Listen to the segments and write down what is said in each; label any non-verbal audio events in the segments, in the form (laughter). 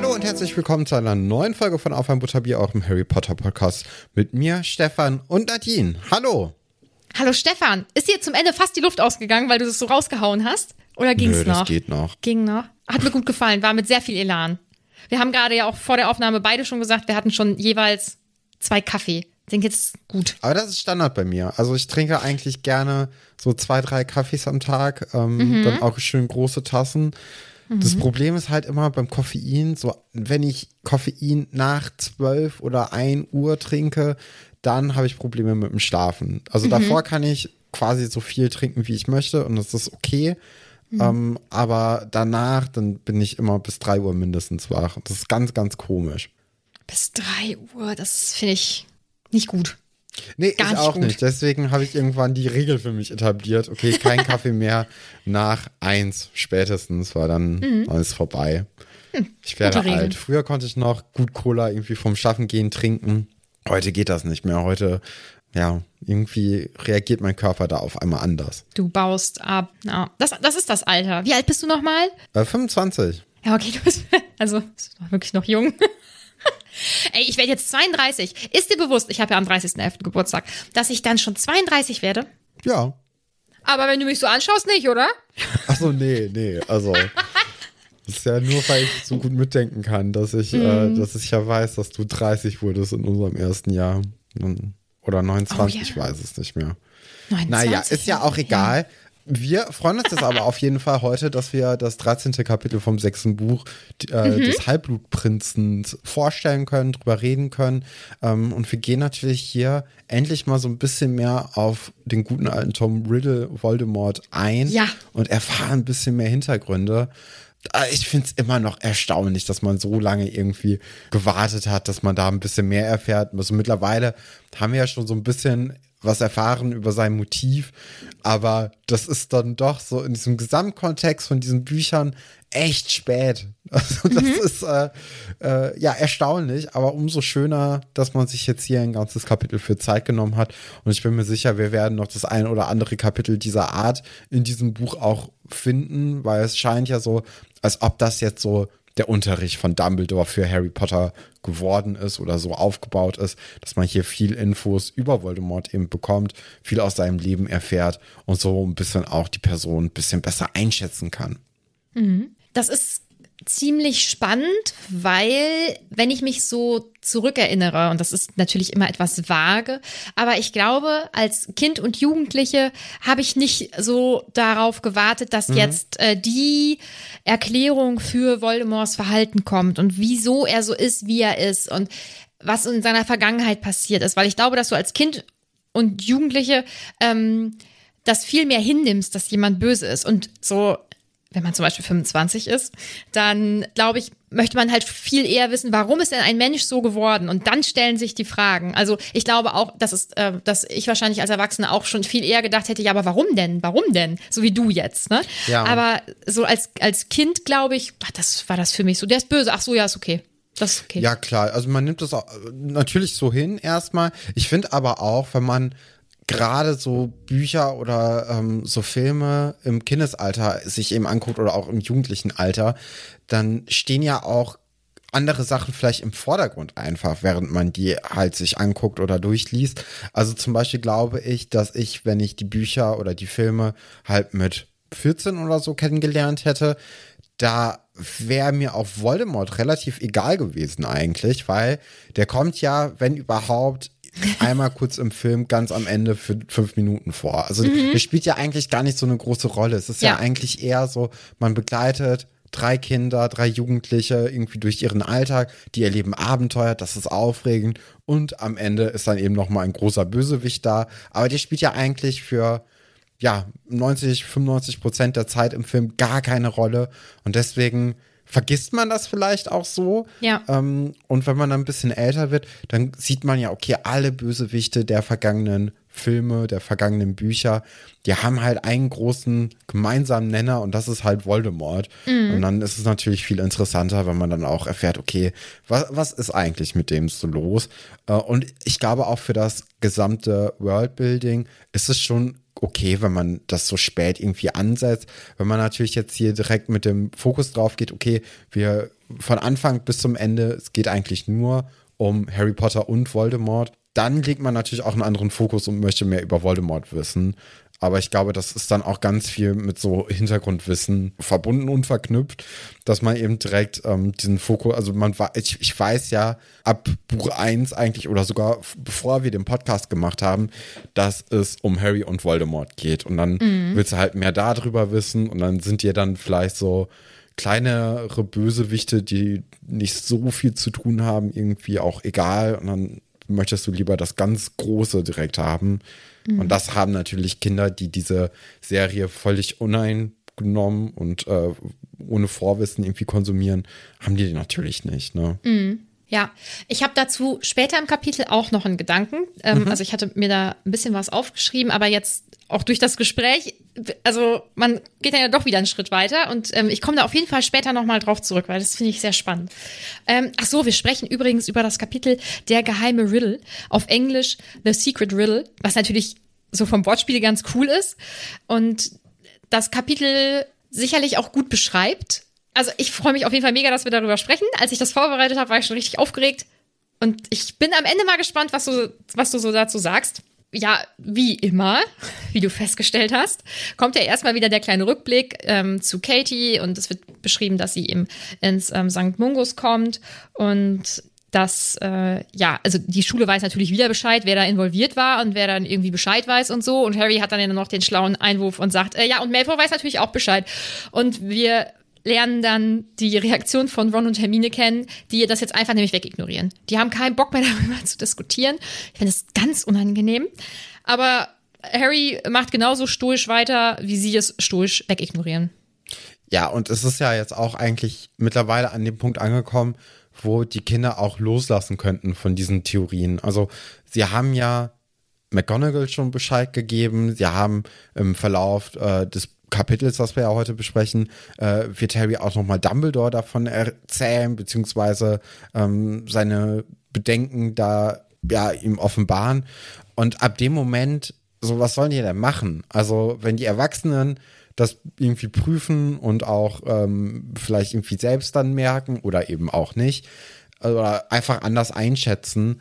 Hallo und herzlich willkommen zu einer neuen Folge von Auf ein Butterbier, auch im Harry Potter Podcast mit mir, Stefan und Nadine. Hallo. Hallo Stefan, ist dir zum Ende fast die Luft ausgegangen, weil du das so rausgehauen hast? Oder ging's Nö, noch? das geht noch. Ging noch. Hat mir gut gefallen, war mit sehr viel Elan. Wir haben gerade ja auch vor der Aufnahme beide schon gesagt, wir hatten schon jeweils zwei Kaffee. Sind jetzt gut. Aber das ist Standard bei mir. Also ich trinke eigentlich gerne so zwei, drei Kaffees am Tag, ähm, dann auch schön große Tassen. Das Problem ist halt immer beim Koffein, so wenn ich Koffein nach 12 oder 1 Uhr trinke, dann habe ich Probleme mit dem Schlafen. Also davor kann ich quasi so viel trinken, wie ich möchte und das ist okay. Ähm, aber danach, dann bin ich immer bis 3 Uhr mindestens wach. Das ist ganz, ganz komisch. Bis drei Uhr, das finde ich nicht gut. Nee, Gar ich auch gut. nicht. Deswegen habe ich irgendwann die Regel für mich etabliert. Okay, kein (laughs) Kaffee mehr nach eins spätestens, weil dann ist vorbei. Ich werde Mhm. Hm, gute Regel. alt. Früher konnte ich noch gut Cola irgendwie vom Schaffen gehen trinken. Heute geht das nicht mehr. Heute, ja, irgendwie reagiert mein Körper da auf einmal anders. Du baust ab. Ja, das, das ist das Alter. Wie alt bist du nochmal? Äh, 25. Ja, okay, du bist, (laughs) also, bist wirklich noch jung. (laughs) Ey, ich werde jetzt 32. Ist dir bewusst, ich habe ja am 30.11. Geburtstag, dass ich dann schon 32 werde? Ja. Aber wenn du mich so anschaust, nicht, oder? Achso, nee, nee. Also. (laughs) Das ist ja nur, weil ich so gut mitdenken kann, dass ich, Mhm. äh, dass ich ja weiß, dass du 30 wurdest in unserem ersten Jahr. Oder 29, Oh, ja. ich weiß es nicht mehr. 29, Naja, ist ja auch egal. Wir freuen uns jetzt aber auf jeden Fall heute, dass wir das 13. Kapitel vom sechsten Buch äh, Mhm. des Halbblutprinzens vorstellen können, drüber reden können. Ähm, und wir gehen natürlich hier endlich mal so ein bisschen mehr auf den guten alten Tom Riddle Voldemort ein Ja. und erfahren ein bisschen mehr Hintergründe. Äh, Ich finde es immer noch erstaunlich, dass man so lange irgendwie gewartet hat, dass man da ein bisschen mehr erfährt. Also mittlerweile haben wir ja schon so ein bisschen was erfahren über sein Motiv, aber das ist dann doch so in diesem Gesamtkontext von diesen Büchern echt spät. (laughs) Also das ist äh, äh, ja erstaunlich, aber umso schöner, dass man sich jetzt hier ein ganzes Kapitel für Zeit genommen hat. Und ich bin mir sicher, wir werden noch das ein oder andere Kapitel dieser Art in diesem Buch auch finden, weil es scheint ja so, als ob das jetzt so der Unterricht von Dumbledore für Harry Potter geworden ist oder so aufgebaut ist, dass man hier viel Infos über Voldemort eben bekommt, viel aus seinem Leben erfährt und so ein bisschen auch die Person ein bisschen besser einschätzen kann. Das ist ziemlich spannend, weil wenn ich mich so zurückerinnere, und das ist natürlich immer etwas vage, aber ich glaube, als Kind und Jugendliche habe ich nicht so darauf gewartet, dass mhm. jetzt äh, die Erklärung für Voldemorts Verhalten kommt und wieso er so ist, wie er ist und was in seiner Vergangenheit passiert ist, weil ich glaube, dass du als Kind und Jugendliche ähm, das viel mehr hinnimmst, dass jemand böse ist und so wenn man zum Beispiel 25 ist, dann glaube ich, möchte man halt viel eher wissen, warum ist denn ein Mensch so geworden? Und dann stellen sich die Fragen. Also ich glaube auch, dass es, äh, dass ich wahrscheinlich als Erwachsene auch schon viel eher gedacht hätte, ja, aber warum denn? Warum denn? So wie du jetzt, ne? Ja. Aber so als, als Kind, glaube ich, ach, das war das für mich so. Der ist böse. Ach so, ja, ist okay. Das ist okay. Ja, klar. Also man nimmt das auch natürlich so hin erstmal. Ich finde aber auch, wenn man gerade so Bücher oder ähm, so Filme im Kindesalter sich eben anguckt oder auch im jugendlichen Alter, dann stehen ja auch andere Sachen vielleicht im Vordergrund einfach, während man die halt sich anguckt oder durchliest. Also zum Beispiel glaube ich, dass ich, wenn ich die Bücher oder die Filme halt mit 14 oder so kennengelernt hätte, da wäre mir auch Voldemort relativ egal gewesen eigentlich, weil der kommt ja, wenn überhaupt, einmal kurz im Film ganz am Ende für fünf Minuten vor. Also mhm. der spielt ja eigentlich gar nicht so eine große Rolle. Es ist ja. ja eigentlich eher so, man begleitet drei Kinder, drei Jugendliche irgendwie durch ihren Alltag, die erleben Abenteuer, das ist aufregend und am Ende ist dann eben noch mal ein großer Bösewicht da, aber der spielt ja eigentlich für ja 90, 95 Prozent der Zeit im Film gar keine Rolle und deswegen vergisst man das vielleicht auch so. Ja. Ähm, und wenn man dann ein bisschen älter wird, dann sieht man ja, okay, alle Bösewichte der vergangenen Filme, der vergangenen Bücher, die haben halt einen großen gemeinsamen Nenner und das ist halt Voldemort. Mhm. Und dann ist es natürlich viel interessanter, wenn man dann auch erfährt, okay, was, was ist eigentlich mit dem so los? Äh, und ich glaube auch für das gesamte Worldbuilding ist es schon okay, wenn man das so spät irgendwie ansetzt. Wenn man natürlich jetzt hier direkt mit dem Fokus drauf geht, okay, wir von Anfang bis zum Ende, es geht eigentlich nur um Harry Potter und Voldemort, dann legt man natürlich auch einen anderen Fokus und möchte mehr über Voldemort wissen. Aber ich glaube, das ist dann auch ganz viel mit so Hintergrundwissen verbunden und verknüpft, dass man eben direkt ähm, diesen Fokus, also man war, ich, ich weiß ja ab Buch 1 eigentlich oder sogar bevor wir den Podcast gemacht haben, dass es um Harry und Voldemort geht. Und dann mhm. willst du halt mehr darüber wissen und dann sind dir dann vielleicht so kleinere Bösewichte, die nicht so viel zu tun haben, irgendwie auch egal. Und dann möchtest du lieber das ganz Große direkt haben. Mhm. Und das haben natürlich Kinder, die diese Serie völlig uneingenommen und äh, ohne Vorwissen irgendwie konsumieren, haben die natürlich nicht. Ne? Mhm. Ja, ich habe dazu später im Kapitel auch noch einen Gedanken. Ähm, mhm. Also ich hatte mir da ein bisschen was aufgeschrieben, aber jetzt auch durch das Gespräch, also man geht dann ja doch wieder einen Schritt weiter und ähm, ich komme da auf jeden Fall später nochmal drauf zurück, weil das finde ich sehr spannend. Ähm, ach so, wir sprechen übrigens über das Kapitel Der geheime Riddle, auf Englisch The Secret Riddle, was natürlich so vom Wortspiel ganz cool ist und das Kapitel sicherlich auch gut beschreibt, also ich freue mich auf jeden Fall mega, dass wir darüber sprechen. Als ich das vorbereitet habe, war ich schon richtig aufgeregt. Und ich bin am Ende mal gespannt, was du, was du so dazu sagst. Ja, wie immer, wie du festgestellt hast, kommt ja erstmal wieder der kleine Rückblick ähm, zu Katie und es wird beschrieben, dass sie eben ins ähm, St. Mungus kommt und dass, äh, ja, also die Schule weiß natürlich wieder Bescheid, wer da involviert war und wer dann irgendwie Bescheid weiß und so. Und Harry hat dann ja noch den schlauen Einwurf und sagt, äh, ja, und Malfoy weiß natürlich auch Bescheid. Und wir lernen dann die Reaktion von Ron und Hermine kennen, die das jetzt einfach nämlich wegignorieren. Die haben keinen Bock mehr (laughs) darüber zu diskutieren. Ich finde es ganz unangenehm. Aber Harry macht genauso stoisch weiter, wie sie es stoisch wegignorieren. Ja, und es ist ja jetzt auch eigentlich mittlerweile an dem Punkt angekommen, wo die Kinder auch loslassen könnten von diesen Theorien. Also sie haben ja McGonagall schon Bescheid gegeben, sie haben im Verlauf äh, des Kapitels, das wir ja heute besprechen, äh, wird Harry auch nochmal Dumbledore davon erzählen, beziehungsweise ähm, seine Bedenken da ja ihm offenbaren. Und ab dem Moment, so was sollen die denn machen? Also, wenn die Erwachsenen das irgendwie prüfen und auch ähm, vielleicht irgendwie selbst dann merken oder eben auch nicht, oder einfach anders einschätzen,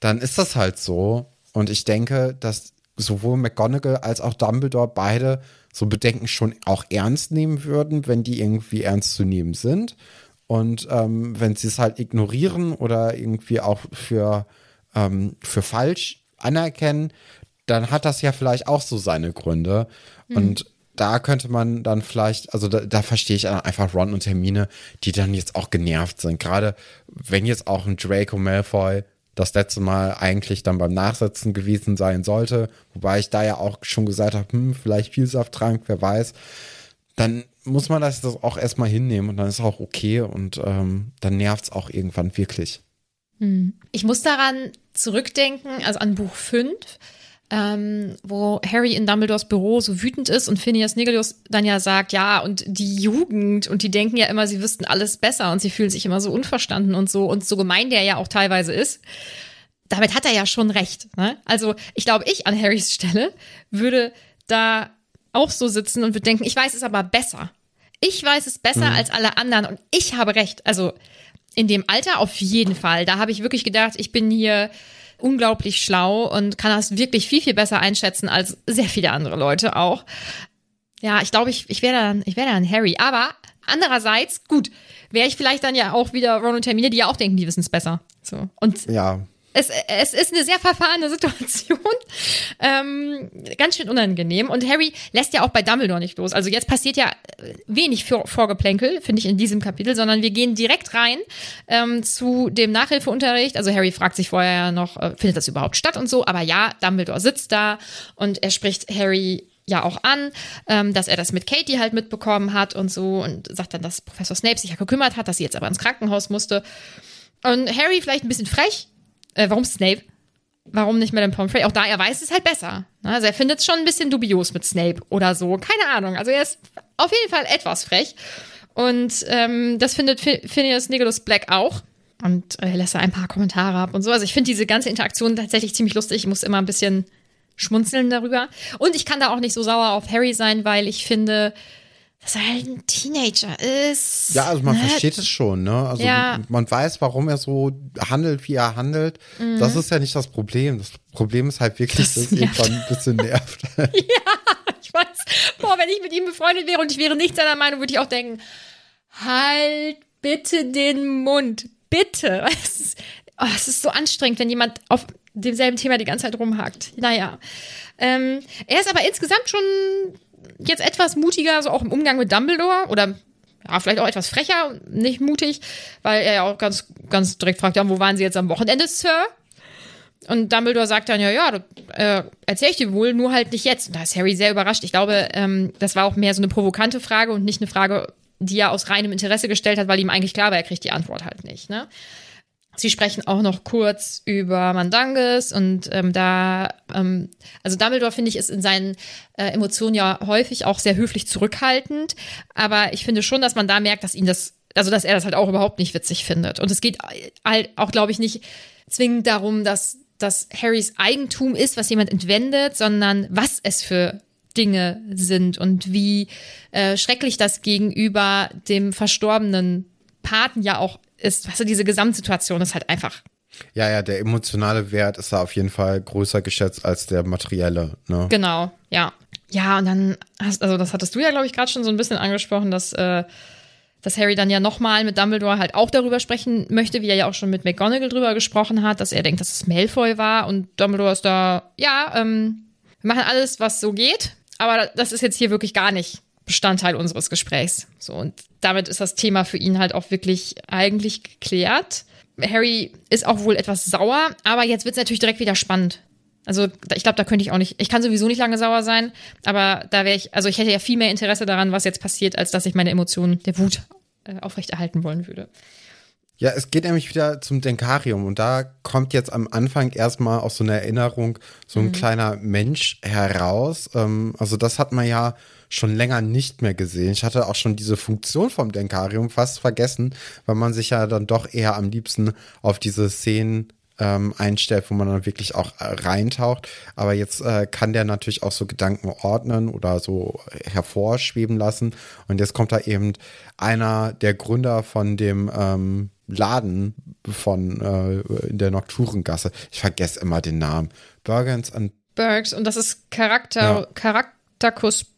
dann ist das halt so. Und ich denke, dass sowohl McGonagall als auch Dumbledore beide so Bedenken schon auch ernst nehmen würden, wenn die irgendwie ernst zu nehmen sind. Und ähm, wenn sie es halt ignorieren oder irgendwie auch für, ähm, für falsch anerkennen, dann hat das ja vielleicht auch so seine Gründe. Mhm. Und da könnte man dann vielleicht, also da, da verstehe ich einfach Ron und Hermine, die dann jetzt auch genervt sind. Gerade wenn jetzt auch ein Draco Malfoy das letzte Mal eigentlich dann beim Nachsetzen gewesen sein sollte, wobei ich da ja auch schon gesagt habe, hm, vielleicht Vielsafttrank, wer weiß, dann muss man das auch erstmal hinnehmen und dann ist auch okay und ähm, dann nervt es auch irgendwann wirklich. Hm. Ich muss daran zurückdenken, also an Buch 5, ähm, wo Harry in Dumbledores Büro so wütend ist und Phineas Nigelius dann ja sagt, ja, und die Jugend und die denken ja immer, sie wüssten alles besser und sie fühlen sich immer so unverstanden und so und so gemein der ja auch teilweise ist. Damit hat er ja schon recht. Ne? Also ich glaube, ich an Harrys Stelle würde da auch so sitzen und würde denken, ich weiß es aber besser. Ich weiß es besser mhm. als alle anderen und ich habe recht. Also in dem Alter auf jeden Fall. Da habe ich wirklich gedacht, ich bin hier unglaublich schlau und kann das wirklich viel, viel besser einschätzen als sehr viele andere Leute auch. Ja, ich glaube, ich, ich wäre dann, ich dann Harry. Aber andererseits, gut, wäre ich vielleicht dann ja auch wieder Ron und Hermine, die ja auch denken, die wissen es besser. So. Und ja es, es ist eine sehr verfahrene (laughs) Situation. Ähm, ganz schön unangenehm. Und Harry lässt ja auch bei Dumbledore nicht los. Also jetzt passiert ja wenig Vorgeplänkel, finde ich, in diesem Kapitel, sondern wir gehen direkt rein ähm, zu dem Nachhilfeunterricht. Also Harry fragt sich vorher ja noch, äh, findet das überhaupt statt und so. Aber ja, Dumbledore sitzt da und er spricht Harry ja auch an, ähm, dass er das mit Katie halt mitbekommen hat und so und sagt dann, dass Professor Snape sich ja gekümmert hat, dass sie jetzt aber ins Krankenhaus musste. Und Harry vielleicht ein bisschen frech, äh, warum Snape? Warum nicht Madame Pomfrey? Auch da, er weiß es halt besser. Ne? Also er findet es schon ein bisschen dubios mit Snape oder so. Keine Ahnung. Also er ist auf jeden Fall etwas frech. Und ähm, das findet Phineas Nicholas Black auch. Und er lässt da ein paar Kommentare ab und so. Also ich finde diese ganze Interaktion tatsächlich ziemlich lustig. Ich muss immer ein bisschen schmunzeln darüber. Und ich kann da auch nicht so sauer auf Harry sein, weil ich finde, dass er halt ein Teenager ist. Ja, also man ne? versteht es schon, ne? Also ja. man weiß, warum er so handelt, wie er handelt. Mhm. Das ist ja nicht das Problem. Das Problem ist halt wirklich, das dass es irgendwann ein bisschen nervt. (laughs) ja, ich weiß. Boah, wenn ich mit ihm befreundet wäre und ich wäre nicht seiner Meinung, würde ich auch denken, halt bitte den Mund. Bitte. (laughs) Es ist, oh, es ist so anstrengend, wenn jemand auf demselben Thema die ganze Zeit rumhakt. Naja. Ähm, er ist aber insgesamt schon jetzt etwas mutiger, so auch im Umgang mit Dumbledore oder ja, vielleicht auch etwas frecher, nicht mutig, weil er ja auch ganz, ganz direkt fragt, ja, wo waren Sie jetzt am Wochenende, Sir? Und Dumbledore sagt dann, ja, ja, äh, erzähl ich dir wohl, nur halt nicht jetzt. Und da ist Harry sehr überrascht. Ich glaube, ähm, das war auch mehr so eine provokante Frage und nicht eine Frage, die er aus reinem Interesse gestellt hat, weil ihm eigentlich klar war, er kriegt die Antwort halt nicht. Ne? Sie sprechen auch noch kurz über Mandanges und ähm, da, ähm, also Dumbledore finde ich ist in seinen äh, Emotionen ja häufig auch sehr höflich zurückhaltend, aber ich finde schon, dass man da merkt, dass ihn das, also dass er das halt auch überhaupt nicht witzig findet. Und es geht halt auch, glaube ich, nicht zwingend darum, dass das Harrys Eigentum ist, was jemand entwendet, sondern was es für Dinge sind und wie äh, schrecklich das gegenüber dem verstorbenen Paten ja auch ist, weißt du, diese Gesamtsituation ist halt einfach. Ja, ja, der emotionale Wert ist da auf jeden Fall größer geschätzt als der materielle, ne? Genau, ja. Ja, und dann hast, also das hattest du ja, glaube ich, gerade schon so ein bisschen angesprochen, dass, äh, dass Harry dann ja nochmal mit Dumbledore halt auch darüber sprechen möchte, wie er ja auch schon mit McGonagall drüber gesprochen hat, dass er denkt, dass es Malfoy war und Dumbledore ist da, ja, ähm, wir machen alles, was so geht, aber das ist jetzt hier wirklich gar nicht Bestandteil unseres Gesprächs. So, und damit ist das Thema für ihn halt auch wirklich eigentlich geklärt. Harry ist auch wohl etwas sauer, aber jetzt wird es natürlich direkt wieder spannend. Also ich glaube, da könnte ich auch nicht, ich kann sowieso nicht lange sauer sein, aber da wäre ich, also ich hätte ja viel mehr Interesse daran, was jetzt passiert, als dass ich meine Emotionen der Wut äh, aufrechterhalten wollen würde. Ja, es geht nämlich wieder zum Denkarium und da kommt jetzt am Anfang erstmal aus so einer Erinnerung so ein mhm. kleiner Mensch heraus. Ähm, also das hat man ja schon länger nicht mehr gesehen. Ich hatte auch schon diese Funktion vom Denkarium fast vergessen, weil man sich ja dann doch eher am liebsten auf diese Szenen ähm, einstellt, wo man dann wirklich auch äh, reintaucht. Aber jetzt äh, kann der natürlich auch so Gedanken ordnen oder so hervorschweben lassen. Und jetzt kommt da eben einer der Gründer von dem ähm, Laden von äh, in der Nocturengasse. Ich vergesse immer den Namen. Burgens and Burgs und das ist Charakter, ja. Charakter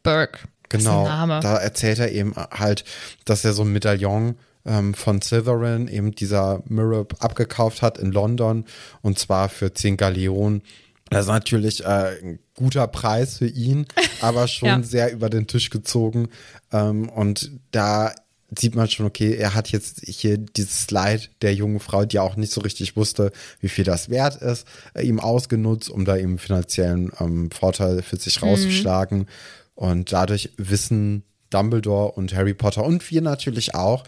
Burke. Genau, da erzählt er eben halt, dass er so ein Medaillon ähm, von Slytherin, eben dieser Mirab, abgekauft hat in London und zwar für 10 Galeonen. Das ist natürlich äh, ein guter Preis für ihn, (laughs) aber schon Ja. sehr über den Tisch gezogen. Ähm, und da sieht man schon, okay, er hat jetzt hier dieses Leid der jungen Frau, die auch nicht so richtig wusste, wie viel das wert ist, äh, ihm ausgenutzt, um da eben finanziellen ähm, Vorteil für sich rauszuschlagen. Und dadurch wissen Dumbledore und Harry Potter und wir natürlich auch,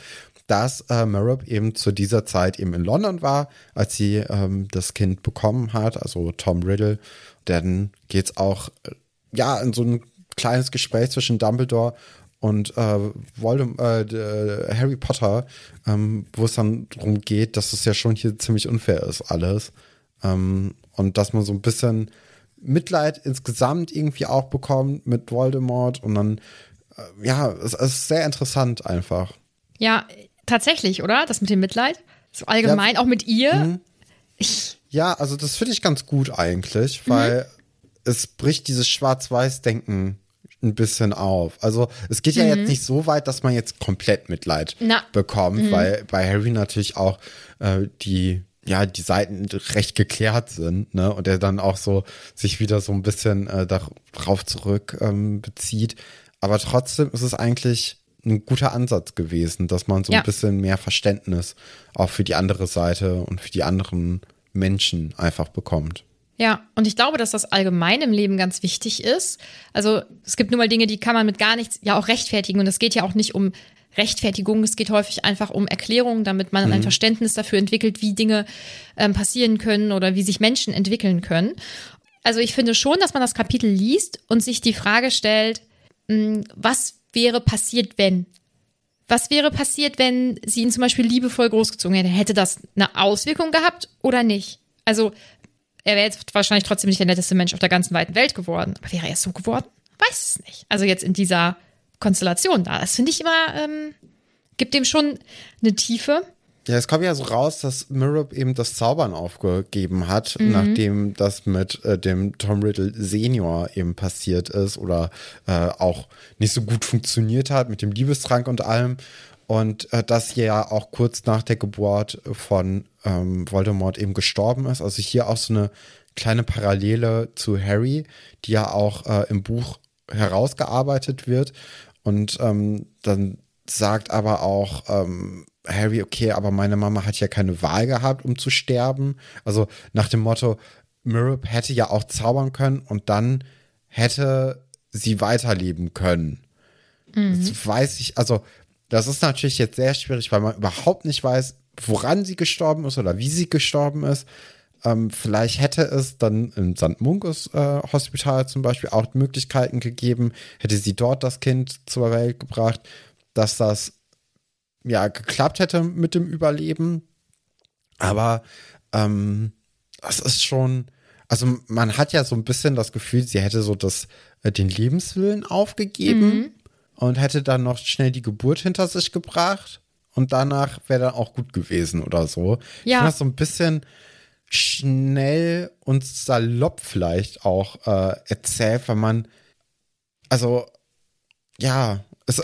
dass äh, Merritt eben zu dieser Zeit eben in London war, als sie ähm, das Kind bekommen hat, also Tom Riddle. Dann geht's auch äh, ja in so ein kleines Gespräch zwischen Dumbledore und äh, Voldem äh, d- Harry Potter, ähm, wo es dann darum geht, dass es ja schon hier ziemlich unfair ist alles ähm, und dass man so ein bisschen Mitleid insgesamt irgendwie auch bekommt mit Voldemort und dann äh, ja, es, es ist sehr interessant einfach. Ja, tatsächlich, oder? Das mit dem Mitleid. So allgemein, auch mit ihr. Mhm. Ja, also das finde ich ganz gut eigentlich, weil es bricht dieses Schwarz-Weiß-Denken ein bisschen auf. Also es geht ja jetzt nicht so weit, dass man jetzt komplett Mitleid Na. bekommt, weil bei Harry natürlich auch äh, die ja die Seiten recht geklärt sind, ne? Und er dann auch so sich wieder so ein bisschen äh, darauf zurück ähm, bezieht. Aber trotzdem ist es eigentlich ein guter Ansatz gewesen, dass man so Ja. ein bisschen mehr Verständnis auch für die andere Seite und für die anderen Menschen einfach bekommt. Ja, und ich glaube, dass das allgemein im Leben ganz wichtig ist. Also es gibt nun mal Dinge, die kann man mit gar nichts ja auch rechtfertigen. Und es geht ja auch nicht um Rechtfertigung, es geht häufig einfach um Erklärungen, damit man ein Verständnis dafür entwickelt, wie Dinge ähm, passieren können oder wie sich Menschen entwickeln können. Also ich finde schon, dass man das Kapitel liest und sich die Frage stellt, mh, was wäre passiert, wenn? Was wäre passiert, wenn sie ihn zum Beispiel liebevoll großgezogen hätte? Hätte das eine Auswirkung gehabt oder nicht? Also er wäre jetzt wahrscheinlich trotzdem nicht der netteste Mensch auf der ganzen weiten Welt geworden. Aber wäre er so geworden? Weiß es nicht. Also jetzt in dieser Konstellation da. Das finde ich immer, ähm, gibt dem schon eine Tiefe. Ja, es kommt ja so raus, dass Mirab eben das Zaubern aufgegeben hat, nachdem das mit äh, dem Tom Riddle Senior eben passiert ist oder äh, auch nicht so gut funktioniert hat mit dem Liebestrank und allem. Und äh, dass ja auch kurz nach der Geburt von ähm, Voldemort eben gestorben ist. Also hier auch so eine kleine Parallele zu Harry, die ja auch äh, im Buch herausgearbeitet wird. Und ähm, dann sagt aber auch ähm, Harry, okay, aber meine Mama hat ja keine Wahl gehabt, um zu sterben. Also nach dem Motto, Mirab hätte ja auch zaubern können und dann hätte sie weiterleben können. Das weiß ich, also das ist natürlich jetzt sehr schwierig, weil man überhaupt nicht weiß, woran sie gestorben ist oder wie sie gestorben ist. Ähm, vielleicht hätte es dann im St. Mungus äh, Hospital zum Beispiel auch Möglichkeiten gegeben, hätte sie dort das Kind zur Welt gebracht, dass das ja geklappt hätte mit dem Überleben. Aber ähm, es ist schon, also man hat ja so ein bisschen das Gefühl, sie hätte so das, äh, den Lebenswillen aufgegeben und hätte dann noch schnell die Geburt hinter sich gebracht und danach wäre dann auch gut gewesen oder so. Ich Ja. finde das so ein bisschen schnell und salopp vielleicht auch äh, erzählt, weil man, also ja, es,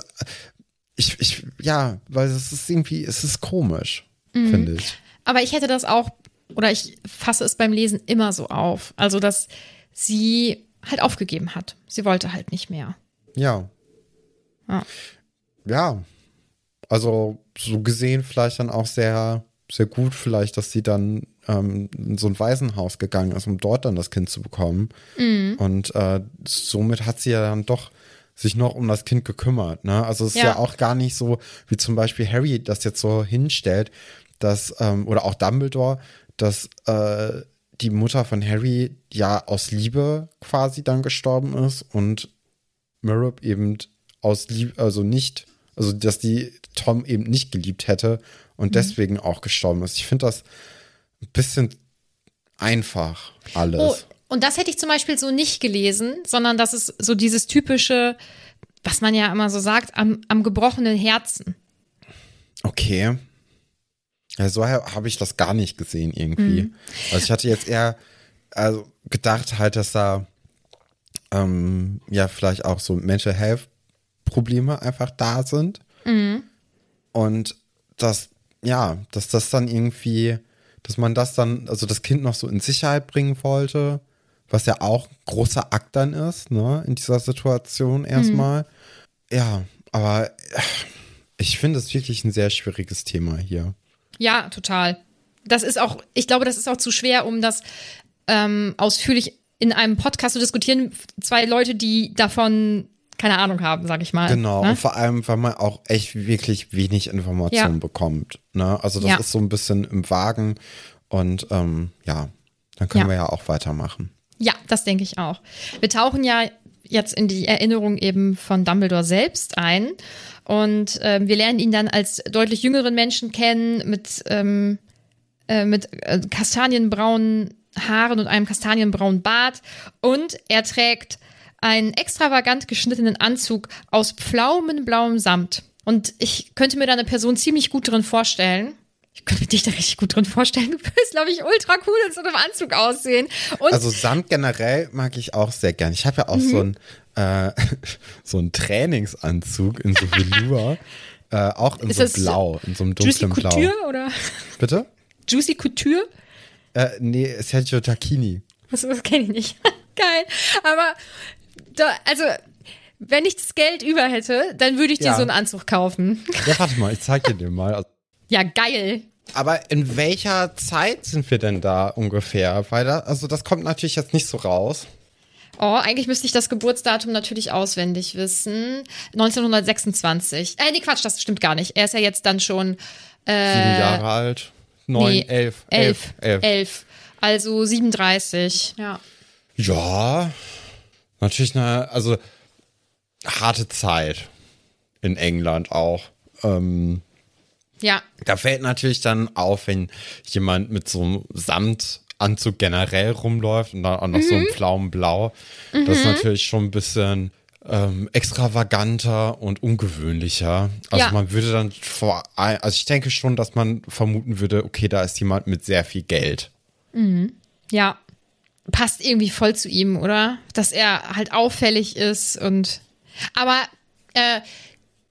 ich, ich, ja, weil es ist irgendwie, es ist komisch, finde ich. Aber ich hätte das auch, oder ich fasse es beim Lesen immer so auf. Also, dass sie halt aufgegeben hat. Sie wollte halt nicht mehr. Ja. Ja. Ja. Also so gesehen vielleicht dann auch sehr, sehr gut vielleicht, dass sie dann ähm, in so ein Waisenhaus gegangen ist, um dort dann das Kind zu bekommen. Und äh, somit hat sie ja dann doch sich noch um das Kind gekümmert. Ne? Also es ist ja. Auch gar nicht so, wie zum Beispiel Harry das jetzt so hinstellt, dass, ähm, oder auch Dumbledore, dass äh, die Mutter von Harry ja aus Liebe quasi dann gestorben ist und Mirab eben aus Liebe, also nicht, also dass die Tom eben nicht geliebt hätte und deswegen auch gestorben ist. Ich finde das ein bisschen einfach alles. Oh, und das hätte ich zum Beispiel so nicht gelesen, sondern das ist so dieses typische, was man ja immer so sagt, am, am gebrochenen Herzen. Okay. Ja, so habe ich das gar nicht gesehen irgendwie. Also ich hatte jetzt eher also gedacht halt, dass da, ähm, ja vielleicht auch so Mental Health Probleme einfach da sind. Und dass, ja, dass das dann irgendwie, dass man das dann, also das Kind noch so in Sicherheit bringen wollte, was ja auch ein großer Akt dann ist, ne, in dieser Situation erstmal. Ja, aber äh, ich finde es wirklich ein sehr schwieriges Thema hier. Ja, total. Das ist auch, ich glaube, das ist auch zu schwer, um das ähm, ausführlich in einem Podcast zu diskutieren. Zwei Leute, die davon keine Ahnung haben, sag ich mal. Genau, Ne? und vor allem, weil man auch echt wirklich wenig Informationen Ja. bekommt. Ne? Also das Ja. ist so ein bisschen im Wagen und ähm, ja, dann können Ja. wir ja auch weitermachen. Ja, das denke ich auch. Wir tauchen ja jetzt in die Erinnerung eben von Dumbledore selbst ein und ähm, wir lernen ihn dann als deutlich jüngeren Menschen kennen mit ähm, äh, mit äh, kastanienbraunen Haaren und einem kastanienbraunen Bart und er trägt einen extravagant geschnittenen Anzug aus pflaumenblauem Samt. Und ich könnte mir da eine Person ziemlich gut drin vorstellen. Ich könnte mir dich da richtig gut drin vorstellen. Du wirst, glaube ich, ultra cool in so einem Anzug aussehen. Und Also Samt generell mag ich auch sehr gern. Ich habe ja auch Mhm. so einen äh, (laughs) so einen Trainingsanzug in so Velour, (laughs) äh, auch in Ist so das Blau, in so einem Juicy dunklen Blau. Couture oder Bitte? Juicy Couture? Äh, nee, Sergio Tacchini. Was, das kenne ich nicht. (laughs) Geil. Aber da, also, wenn ich das Geld über hätte, dann würde ich dir Ja. so einen Anzug kaufen. Ja, warte mal, ich zeig dir den mal. (laughs) Ja, geil. Aber in welcher Zeit sind wir denn da ungefähr? Weil da, also das kommt natürlich jetzt nicht so raus. Oh, eigentlich müsste ich das Geburtsdatum natürlich auswendig wissen. 1926. Äh, nee, Quatsch, das stimmt gar nicht. Er ist ja jetzt dann schon Sieben Jahre alt. Neun, nee, elf, elf, elf, elf. elf. Also 37. Ja. Ja, natürlich eine, also harte Zeit in England auch. Ähm, Ja. da fällt natürlich dann auf, wenn jemand mit so einem Samtanzug generell rumläuft und dann auch noch so Mhm. ein Pflaumenblau. Das ist natürlich schon ein bisschen ähm, extravaganter und ungewöhnlicher. Also Ja. man würde dann vor, also ich denke schon, dass man vermuten würde, okay, da ist jemand mit sehr viel Geld. Ja. Passt irgendwie voll zu ihm, oder? Dass er halt auffällig ist und. Aber äh,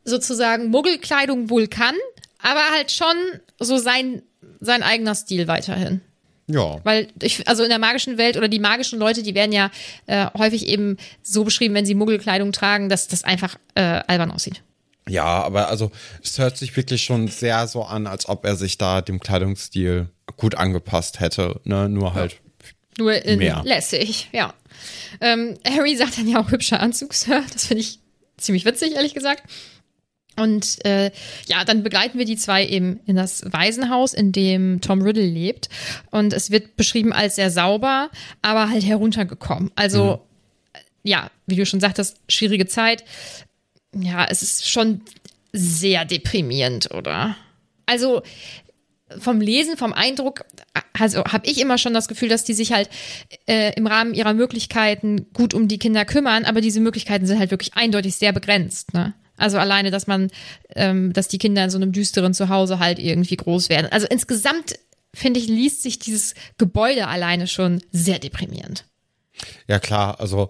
sozusagen Muggelkleidung wohl kann, aber halt schon so sein, sein eigener Stil weiterhin. Ja. Weil ich, also in der magischen Welt oder die magischen Leute, die werden ja äh, häufig eben so beschrieben, wenn sie Muggelkleidung tragen, dass das einfach äh, albern aussieht. Ja, aber also es hört sich wirklich schon sehr so an, als ob er sich da dem Kleidungsstil gut angepasst hätte. Ne? Nur halt. Nur in Mehr. lässig, ja. Ähm, Harry sagt dann ja auch hübscher Anzug, Sir. Das finde ich ziemlich witzig, ehrlich gesagt. Und äh, ja, dann begleiten wir die zwei eben in das Waisenhaus, in dem Tom Riddle lebt. Und es wird beschrieben als sehr sauber, aber halt heruntergekommen. Also, ja, wie du schon sagtest, schwierige Zeit. Ja, es ist schon sehr deprimierend, oder? Also, vom Lesen, vom Eindruck, also habe ich immer schon das Gefühl, dass die sich halt äh, im Rahmen ihrer Möglichkeiten gut um die Kinder kümmern, aber diese Möglichkeiten sind halt wirklich eindeutig sehr begrenzt. Ne? Also alleine, dass man, ähm, dass die Kinder in so einem düsteren Zuhause halt irgendwie groß werden. Also insgesamt finde ich, liest sich dieses Gebäude alleine schon sehr deprimierend. Ja klar, also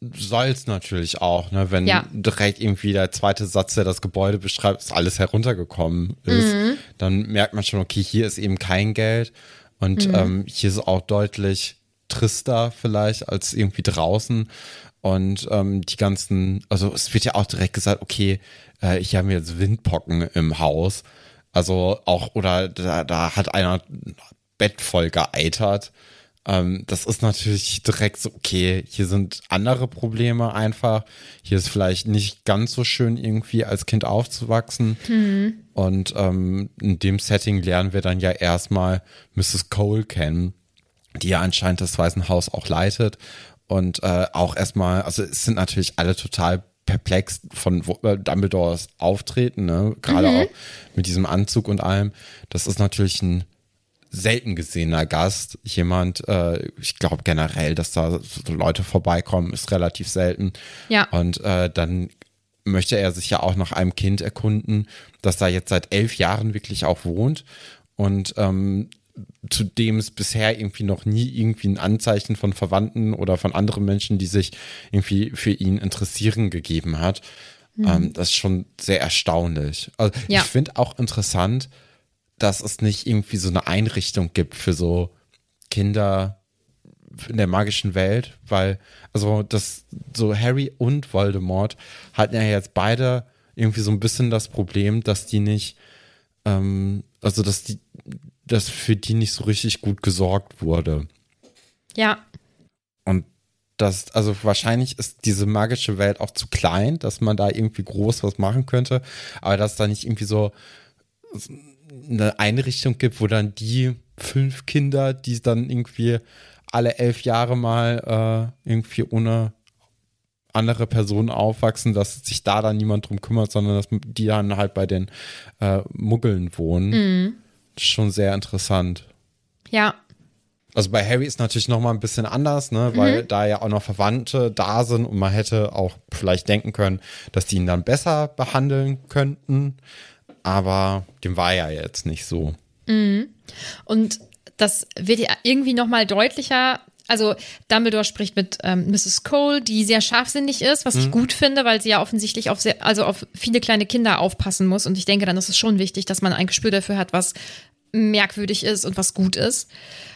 soll es natürlich auch, ne? wenn Ja. direkt irgendwie der zweite Satz, der das Gebäude beschreibt, dass alles heruntergekommen ist, dann merkt man schon, okay, hier ist eben kein Geld und ähm, hier ist es auch deutlich trister vielleicht als irgendwie draußen. Und ähm, die ganzen, also es wird ja auch direkt gesagt, okay, äh, hier haben wir jetzt Windpocken im Haus. Also auch, oder da, da hat einer ein Bett voll geeitert. Ähm, das ist natürlich direkt so, okay, hier sind andere Probleme einfach. Hier ist vielleicht nicht ganz so schön irgendwie als Kind aufzuwachsen. Und ähm, in dem Setting lernen wir dann ja erstmal Mrs. Cole kennen, die ja anscheinend das Waisenhaus auch leitet. Und äh, auch erstmal, also es sind natürlich alle total perplex von äh, Dumbledores Auftreten, ne? gerade auch mit diesem Anzug und allem. Das ist natürlich ein selten gesehener Gast. Jemand, äh, ich glaube generell, dass da so Leute vorbeikommen, ist relativ selten. Ja. Und äh, dann möchte er sich ja auch nach einem Kind erkunden, das da jetzt seit elf Jahren wirklich auch wohnt. Und ähm, zu dem es bisher irgendwie noch nie irgendwie ein Anzeichen von Verwandten oder von anderen Menschen, die sich irgendwie für ihn interessieren, gegeben hat. Mhm. Ähm, das ist schon sehr erstaunlich. Also ja. ich finde auch interessant, dass es nicht irgendwie so eine Einrichtung gibt für so Kinder in der magischen Welt, weil, also das, so Harry und Voldemort hatten ja jetzt beide irgendwie so ein bisschen das Problem, dass die nicht, ähm, also dass die, dass für die nicht so richtig gut gesorgt wurde. Ja. Und das, also wahrscheinlich ist diese magische Welt auch zu klein, dass man da irgendwie groß was machen könnte, aber dass da nicht irgendwie so eine Einrichtung gibt, wo dann die fünf Kinder, die dann irgendwie alle elf Jahre mal äh, irgendwie ohne andere Personen aufwachsen, dass sich da dann niemand drum kümmert, sondern dass die dann halt bei den äh, Muggeln wohnen. Mhm. Schon sehr interessant. Ja. Also bei Harry ist natürlich noch mal ein bisschen anders, ne, weil mhm. da ja auch noch Verwandte da sind und man hätte auch vielleicht denken können, dass die ihn dann besser behandeln könnten. Aber dem war ja jetzt nicht so. Mhm. Und das wird ja irgendwie noch mal deutlicher. Also Dumbledore spricht mit ähm, Mrs. Cole, die sehr scharfsinnig ist, was mhm. ich gut finde, weil sie ja offensichtlich auf sehr, also auf viele kleine Kinder aufpassen muss. Und ich denke, dann ist es schon wichtig, dass man ein Gespür dafür hat, was merkwürdig ist und was gut ist.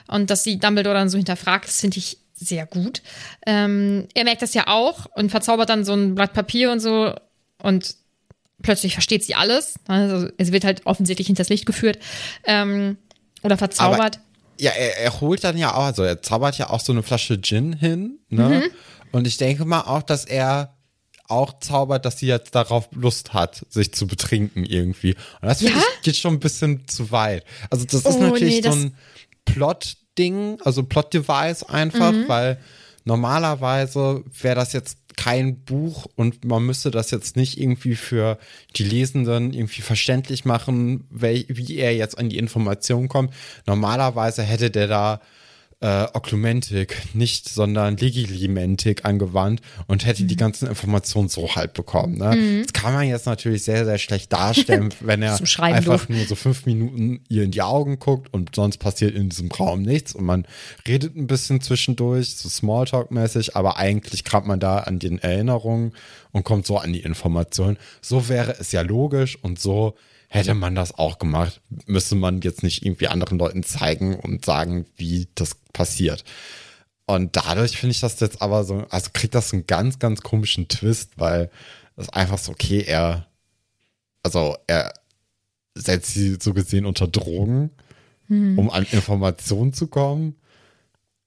Und dass sie Dumbledore dann so hinterfragt, das finde ich sehr gut. Ähm, er merkt das ja auch und verzaubert dann so ein Blatt Papier und so und plötzlich versteht sie alles. Also es wird halt offensichtlich hinters Licht geführt ähm, oder verzaubert. Aber ja, er, er, holt dann ja auch, also er zaubert ja auch so eine Flasche Gin hin, ne? Mhm. Und ich denke mal auch, dass er auch zaubert, dass sie jetzt darauf Lust hat, sich zu betrinken irgendwie. Und das finde ja? ich geht schon ein bisschen zu weit. Also das ist oh, natürlich nee, so ein Plot-Ding, also Plot-Device einfach, mhm. weil normalerweise wäre das jetzt kein Buch und man müsste das jetzt nicht irgendwie für die Lesenden irgendwie verständlich machen, wie er jetzt an die Information kommt. Normalerweise hätte der da äh, Oklumentik, nicht, sondern Legilimentik angewandt und hätte mhm. die ganzen Informationen so halt bekommen. Ne? Mhm. Das kann man jetzt natürlich sehr, sehr schlecht darstellen, (laughs) wenn er einfach nur so fünf Minuten ihr in die Augen guckt und sonst passiert in diesem Raum nichts und man redet ein bisschen zwischendurch, so Smalltalk-mäßig, aber eigentlich kramt man da an den Erinnerungen und kommt so an die Informationen. So wäre es ja logisch und so hätte man das auch gemacht, müsste man jetzt nicht irgendwie anderen Leuten zeigen und sagen, wie das passiert. Und dadurch finde ich das jetzt aber so, also kriegt das einen ganz, ganz komischen Twist, weil es einfach so, okay, er, also er setzt sie so gesehen unter Drogen, hm. um an Informationen zu kommen.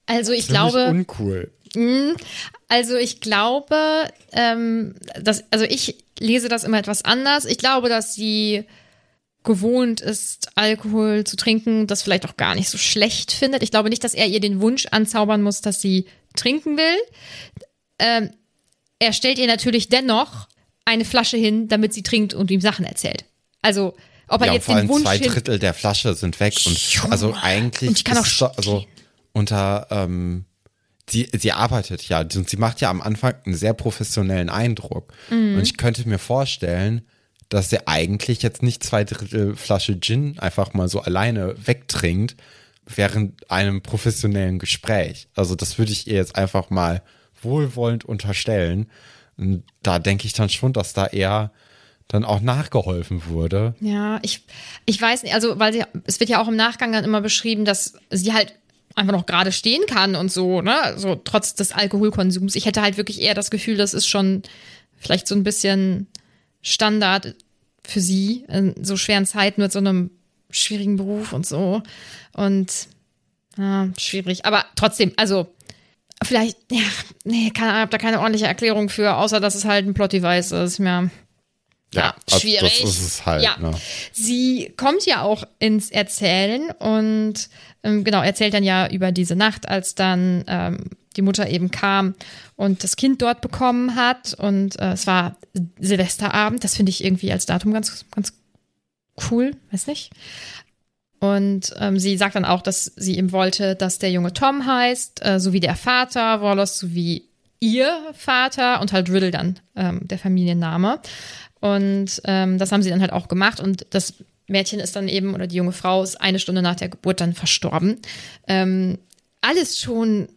Also ich glaube. uncool. Hm, also ich glaube, ähm, dass, also ich lese das immer etwas anders. Ich glaube, dass sie gewohnt ist, Alkohol zu trinken, das vielleicht auch gar nicht so schlecht findet. Ich glaube nicht, dass er ihr den Wunsch anzaubern muss, dass sie trinken will. Ähm, er stellt ihr natürlich dennoch eine Flasche hin, damit sie trinkt und ihm Sachen erzählt. Also, ob er ja, jetzt vor den Wunsch zwei Drittel der Flasche sind weg und also eigentlich und ich kann auch so, also unter ähm, sie, sie arbeitet ja und sie macht ja am Anfang einen sehr professionellen Eindruck. Mhm. Und ich könnte mir vorstellen, dass er eigentlich jetzt nicht zwei Drittel Flasche Gin einfach mal so alleine wegtrinkt während einem professionellen Gespräch. Also das würde ich ihr jetzt einfach mal wohlwollend unterstellen. Und da denke ich dann schon, dass da eher dann auch nachgeholfen wurde. Ja, ich, ich weiß nicht, also weil sie, es wird ja auch im Nachgang dann immer beschrieben, dass sie halt einfach noch gerade stehen kann und so, ne, so trotz des Alkoholkonsums. Ich hätte halt wirklich eher das Gefühl, das ist schon vielleicht so ein bisschen Standard für sie in so schweren Zeiten mit so einem schwierigen Beruf und so. Und ja, schwierig. Aber trotzdem, also vielleicht, ja, nee, ich habe da keine ordentliche Erklärung für, außer dass es halt ein Plot-Device ist. Ja, ja, ja schwierig. Das ist es halt. Ja. Ne? Sie kommt ja auch ins Erzählen und ähm, genau, erzählt dann ja über diese Nacht, als dann ähm, die Mutter eben kam und das Kind dort bekommen hat. Und äh, es war Silvesterabend. Das finde ich irgendwie als Datum ganz, ganz cool, weiß nicht. Und ähm, sie sagt dann auch, dass sie ihm wollte, dass der junge Tom heißt, äh, so wie der Vater, Wallace, so wie ihr Vater und halt Riddle dann ähm, der Familienname. Und ähm, das haben sie dann halt auch gemacht und das Mädchen ist dann eben, oder die junge Frau ist eine Stunde nach der Geburt dann verstorben. Ähm, alles schon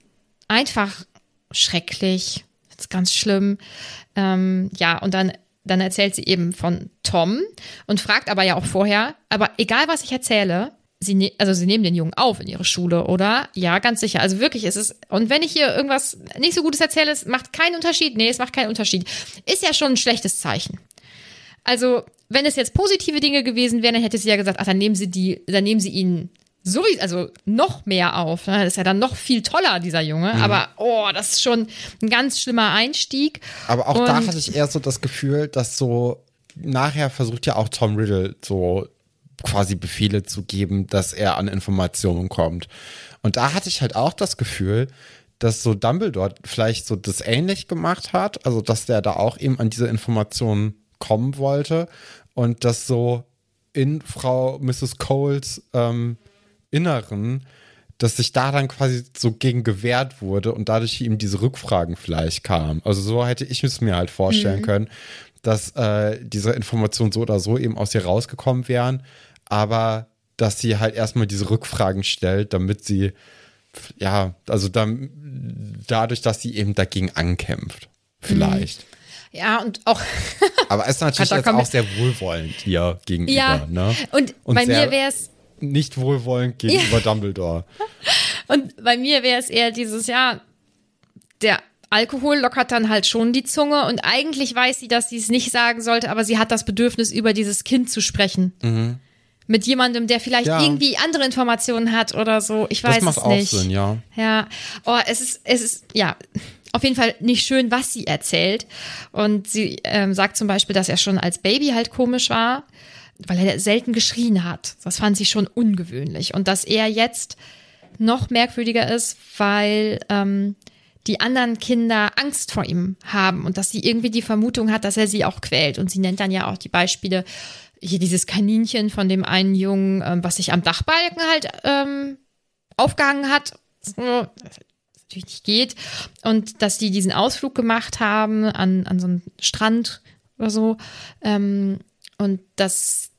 einfach schrecklich, das ist ganz schlimm. Ähm, ja, und dann, dann erzählt sie eben von Tom und fragt aber ja auch vorher, aber egal was ich erzähle, sie, ne also sie nehmen den Jungen auf in ihre Schule, oder? Ja, ganz sicher. Also wirklich, ist es und wenn ich hier irgendwas nicht so Gutes erzähle, es macht keinen Unterschied. Nee, es macht keinen Unterschied. Ist ja schon ein schlechtes Zeichen. Also, wenn es jetzt positive Dinge gewesen wären, dann hätte sie ja gesagt, ach, dann nehmen sie die, dann nehmen sie ihn so, also noch mehr auf. Ne? Das ist ja dann noch viel toller, dieser Junge. Mhm. Aber, oh, das ist schon ein ganz schlimmer Einstieg. Aber auch Und da hatte ich eher so das Gefühl, dass so nachher versucht ja auch Tom Riddle so quasi Befehle zu geben, dass er an Informationen kommt. Und da hatte ich halt auch das Gefühl, dass so Dumbledore vielleicht so das ähnlich gemacht hat, also dass der da auch eben an diese Informationen kommen wollte und dass so in Frau Mrs. Coles ähm, Inneren, dass sich da dann quasi so gegen gewehrt wurde und dadurch ihm diese Rückfragen vielleicht kamen. Also so hätte ich es mir halt vorstellen mhm. können, dass äh, diese Informationen so oder so eben aus ihr rausgekommen wären, aber dass sie halt erstmal diese Rückfragen stellt, damit sie, ja, also dann, dadurch, dass sie eben dagegen ankämpft. Vielleicht. Mhm. Ja, und auch. aber es ist (laughs) natürlich jetzt auch sehr wohlwollend ihr gegenüber. Ja, ne? und, und bei mir wäre es nicht wohlwollend gegenüber ja. Dumbledore. Und bei mir wäre es eher dieses, ja, der Alkohol lockert dann halt schon die Zunge und eigentlich weiß sie, dass sie es nicht sagen sollte, aber sie hat das Bedürfnis, über dieses Kind zu sprechen. Mhm. Mit jemandem, der vielleicht ja. irgendwie andere Informationen hat oder so. Ich weiß das macht es nicht. Auch Sinn, ja. Ja. Oh, es ist, es ist, ja, auf jeden Fall nicht schön, was sie erzählt. Und sie ähm, sagt zum Beispiel, dass er schon als Baby halt komisch war weil er selten geschrien hat. Das fand sie schon ungewöhnlich. Und dass er jetzt noch merkwürdiger ist, weil ähm, die anderen Kinder Angst vor ihm haben und dass sie irgendwie die Vermutung hat, dass er sie auch quält. Und sie nennt dann ja auch die Beispiele, hier dieses Kaninchen von dem einen Jungen, ähm, was sich am Dachbalken halt ähm, aufgehangen hat. So, natürlich nicht geht. Und dass die diesen Ausflug gemacht haben an, an so einen Strand oder so. Ähm, und dass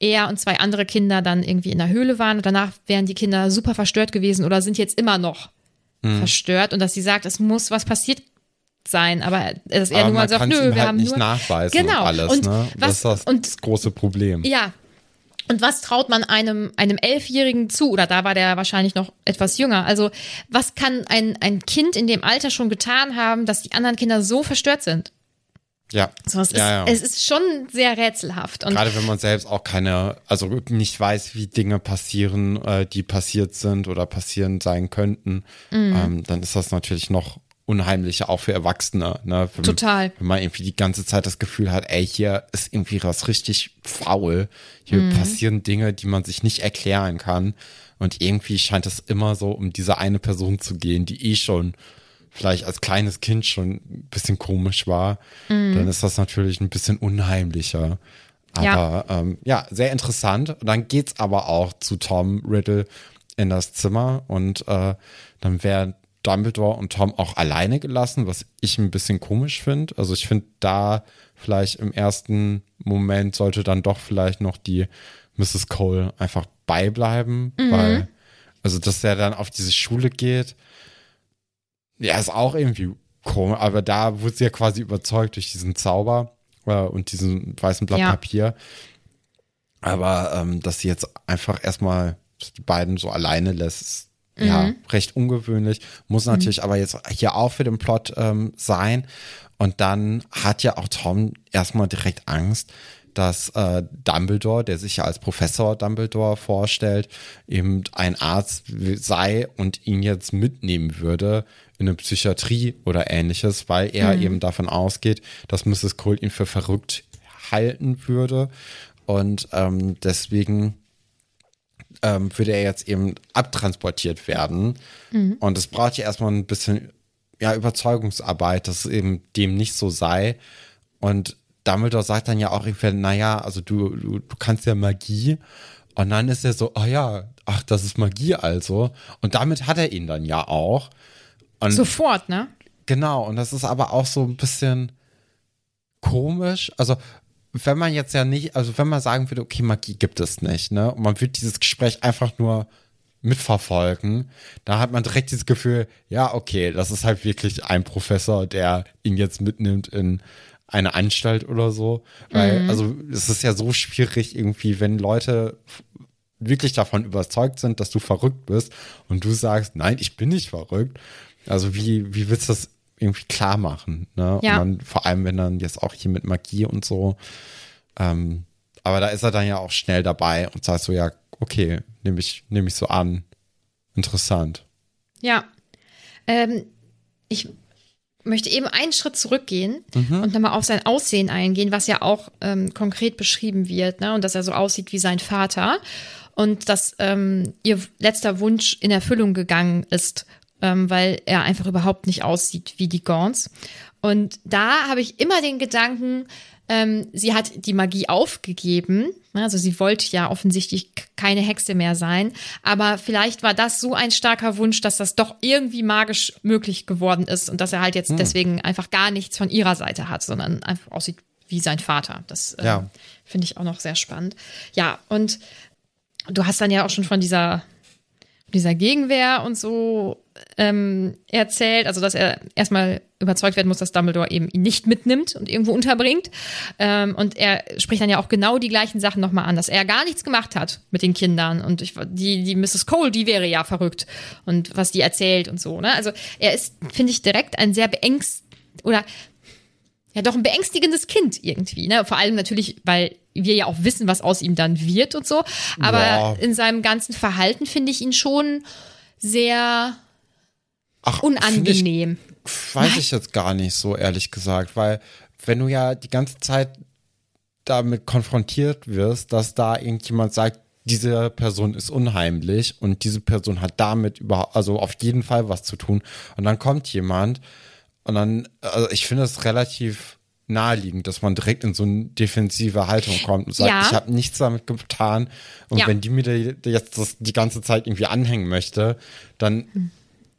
er und zwei andere Kinder dann irgendwie in der Höhle waren und danach wären die Kinder super verstört gewesen oder sind jetzt immer noch mhm. verstört und dass sie sagt, es muss was passiert sein, aber dass er aber nur mal sagt, nö, wir halt haben nicht nur nachweisen genau und alles, und ne? Was, das ist das, und, große Problem. Ja. Und was traut man einem, einem Elfjährigen zu? Oder da war der wahrscheinlich noch etwas jünger. Also, was kann ein, ein Kind in dem Alter schon getan haben, dass die anderen Kinder so verstört sind? Ja. So, es, ja, ist, ja. es ist schon sehr rätselhaft. Und Gerade wenn man selbst auch keine, also nicht weiß, wie Dinge passieren, äh, die passiert sind oder passieren sein könnten, mhm. ähm, dann ist das natürlich noch unheimlicher, auch für Erwachsene. Ne? Wenn, Total. Wenn man irgendwie die ganze Zeit das Gefühl hat, ey, hier ist irgendwie was richtig faul. Hier mhm. passieren Dinge, die man sich nicht erklären kann. Und irgendwie scheint es immer so um diese eine Person zu gehen, die eh schon vielleicht als kleines Kind schon ein bisschen komisch war, mhm. dann ist das natürlich ein bisschen unheimlicher. Aber ja, ähm, ja sehr interessant. Und dann geht's aber auch zu Tom Riddle in das Zimmer und äh, dann werden Dumbledore und Tom auch alleine gelassen, was ich ein bisschen komisch finde. Also ich finde da vielleicht im ersten Moment sollte dann doch vielleicht noch die Mrs. Cole einfach beibleiben, mhm. weil also dass er dann auf diese Schule geht ja, ist auch irgendwie komisch, aber da wurde sie ja quasi überzeugt durch diesen Zauber äh, und diesen weißen Blatt ja. Papier. Aber ähm, dass sie jetzt einfach erstmal die beiden so alleine lässt, ist mhm. ja recht ungewöhnlich. Muss mhm. natürlich aber jetzt hier auch für den Plot ähm, sein. Und dann hat ja auch Tom erstmal direkt Angst, dass äh, Dumbledore, der sich ja als Professor Dumbledore vorstellt, eben ein Arzt sei und ihn jetzt mitnehmen würde in eine Psychiatrie oder ähnliches, weil er mhm. eben davon ausgeht, dass Mrs. Cole ihn für verrückt halten würde. Und ähm, deswegen ähm, würde er jetzt eben abtransportiert werden. Mhm. Und es braucht ja erstmal ein bisschen ja, Überzeugungsarbeit, dass es eben dem nicht so sei. Und Dumbledore sagt dann ja auch irgendwie, naja, also du, du, du kannst ja Magie. Und dann ist er so, oh ja, ach, das ist Magie also. Und damit hat er ihn dann ja auch. Und Sofort, ne? Genau, und das ist aber auch so ein bisschen komisch. Also, wenn man jetzt ja nicht, also wenn man sagen würde, okay, Magie gibt es nicht, ne? Und man würde dieses Gespräch einfach nur mitverfolgen, da hat man direkt dieses Gefühl, ja, okay, das ist halt wirklich ein Professor, der ihn jetzt mitnimmt in eine Anstalt oder so. Weil, mhm. also es ist ja so schwierig irgendwie, wenn Leute wirklich davon überzeugt sind, dass du verrückt bist und du sagst, nein, ich bin nicht verrückt. Also wie, wie willst du das irgendwie klar machen? Ne? Ja. Und dann, vor allem, wenn dann jetzt auch hier mit Magie und so. Ähm, aber da ist er dann ja auch schnell dabei und sagt so, ja, okay, nehme ich, nehm ich so an. Interessant. Ja. Ähm, ich möchte eben einen Schritt zurückgehen mhm. und nochmal auf sein Aussehen eingehen, was ja auch ähm, konkret beschrieben wird, ne? Und dass er so aussieht wie sein Vater. Und dass ähm, ihr letzter Wunsch in Erfüllung gegangen ist, ähm, weil er einfach überhaupt nicht aussieht wie die Gauns. Und da habe ich immer den Gedanken, ähm, sie hat die Magie aufgegeben. Also sie wollte ja offensichtlich keine Hexe mehr sein. Aber vielleicht war das so ein starker Wunsch, dass das doch irgendwie magisch möglich geworden ist und dass er halt jetzt hm. deswegen einfach gar nichts von ihrer Seite hat, sondern einfach aussieht wie sein Vater. Das äh, ja. finde ich auch noch sehr spannend. Ja, und du hast dann ja auch schon von dieser dieser Gegenwehr und so ähm, erzählt, also dass er erstmal überzeugt werden muss, dass Dumbledore eben ihn nicht mitnimmt und irgendwo unterbringt. Ähm, und er spricht dann ja auch genau die gleichen Sachen nochmal an, dass er gar nichts gemacht hat mit den Kindern. Und ich, die, die Mrs. Cole, die wäre ja verrückt und was die erzählt und so. Ne? Also er ist, finde ich, direkt ein sehr beängst oder ja doch ein beängstigendes Kind irgendwie. Ne? Vor allem natürlich, weil wir ja auch wissen, was aus ihm dann wird und so. Aber ja. in seinem ganzen Verhalten finde ich ihn schon sehr Ach, unangenehm. Ich, weiß Nein. ich jetzt gar nicht so, ehrlich gesagt, weil wenn du ja die ganze Zeit damit konfrontiert wirst, dass da irgendjemand sagt, diese Person ist unheimlich und diese Person hat damit überhaupt, also auf jeden Fall was zu tun. Und dann kommt jemand und dann, also ich finde es relativ naheliegend, dass man direkt in so eine defensive Haltung kommt und sagt, ja. ich habe nichts damit getan. Und ja. wenn die mir jetzt das die ganze Zeit irgendwie anhängen möchte, dann mhm.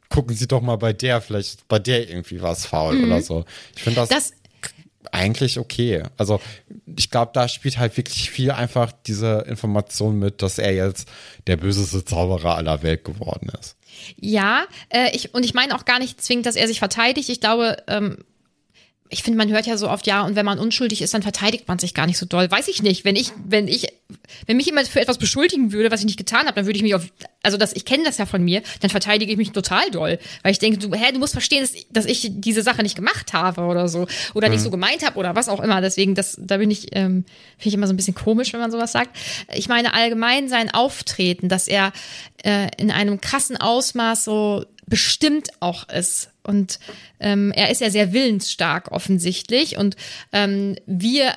gucken Sie doch mal bei der, vielleicht bei der irgendwie was faul mhm. oder so. Ich finde das, das eigentlich okay. Also ich glaube, da spielt halt wirklich viel einfach diese Information mit, dass er jetzt der böseste Zauberer aller Welt geworden ist. Ja, äh, ich, und ich meine auch gar nicht zwingend, dass er sich verteidigt. Ich glaube, ähm, ich finde, man hört ja so oft, ja, und wenn man unschuldig ist, dann verteidigt man sich gar nicht so doll. Weiß ich nicht. Wenn ich, wenn ich, wenn mich jemand für etwas beschuldigen würde, was ich nicht getan habe, dann würde ich mich auf, also das, ich kenne das ja von mir, dann verteidige ich mich total doll. Weil ich denke, du, hä, du musst verstehen, dass, dass ich diese Sache nicht gemacht habe oder so. Oder mhm. nicht so gemeint habe oder was auch immer. Deswegen, das, da bin ich, ähm, finde ich immer so ein bisschen komisch, wenn man sowas sagt. Ich meine allgemein sein Auftreten, dass er äh, in einem krassen Ausmaß so bestimmt auch ist. Und ähm, er ist ja sehr willensstark offensichtlich. Und ähm, wir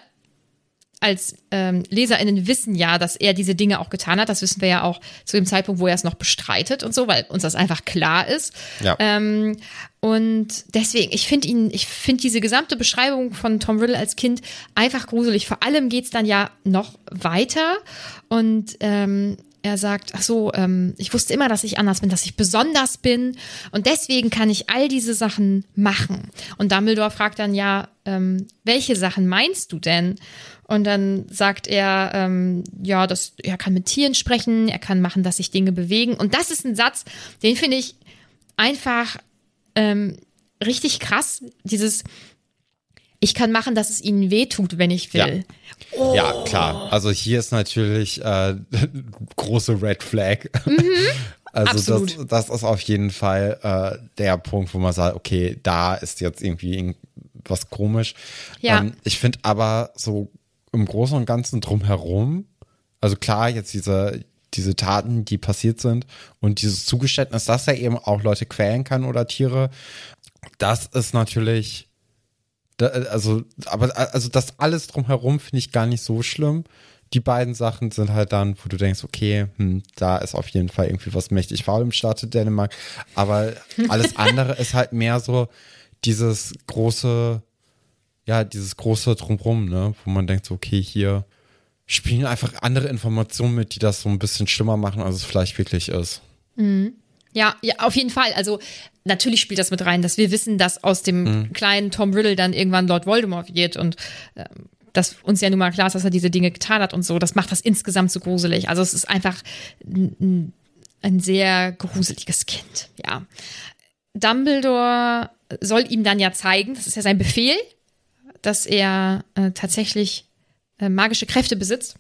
als ähm, LeserInnen wissen ja, dass er diese Dinge auch getan hat. Das wissen wir ja auch zu dem Zeitpunkt, wo er es noch bestreitet und so, weil uns das einfach klar ist. Ja. Ähm, und deswegen, ich finde ihn, ich finde diese gesamte Beschreibung von Tom Riddle als Kind einfach gruselig. Vor allem geht's dann ja noch weiter und ähm, er sagt, ach so, ähm, ich wusste immer, dass ich anders bin, dass ich besonders bin und deswegen kann ich all diese Sachen machen. Und Dumbledore fragt dann ja, ähm, welche Sachen meinst du denn? Und dann sagt er, ähm, ja, dass er kann mit Tieren sprechen, er kann machen, dass sich Dinge bewegen. Und das ist ein Satz, den finde ich einfach ähm, richtig krass. Dieses, ich kann machen, dass es ihnen wehtut, wenn ich will. Ja, oh. ja klar. Also hier ist natürlich äh, (laughs) große Red Flag. Mhm. (laughs) Also das, das ist auf jeden Fall äh, der Punkt, wo man sagt, okay, da ist jetzt irgendwie was komisch. Ja. Ähm, ich finde aber so im Großen und Ganzen drumherum, also klar, jetzt diese, diese Taten, die passiert sind und dieses Zugeständnis, dass er eben auch Leute quälen kann oder Tiere, das ist natürlich da, also, aber also das alles drumherum finde ich gar nicht so schlimm. Die beiden Sachen sind halt dann, wo du denkst, okay, hm, da ist auf jeden Fall irgendwie was mächtig faul im Staat Dänemark. Aber alles (laughs) andere ist halt mehr so dieses große, ja, dieses große Drumherum, ne, wo man denkt, so, okay, hier spielen einfach andere Informationen mit, die das so ein bisschen schlimmer machen, als es vielleicht wirklich ist. Mhm. Ja, ja, auf jeden Fall. Also natürlich spielt das mit rein, dass wir wissen, dass aus dem mhm. kleinen Tom Riddle dann irgendwann Lord Voldemort wird und ähm, dass uns ja nun mal klar ist, dass er diese Dinge getan hat und so, das macht das insgesamt so gruselig. Also es ist einfach ein, ein sehr gruseliges Kind, ja. Dumbledore soll ihm dann ja zeigen, das ist ja sein Befehl, dass er äh, tatsächlich äh, magische Kräfte besitzt.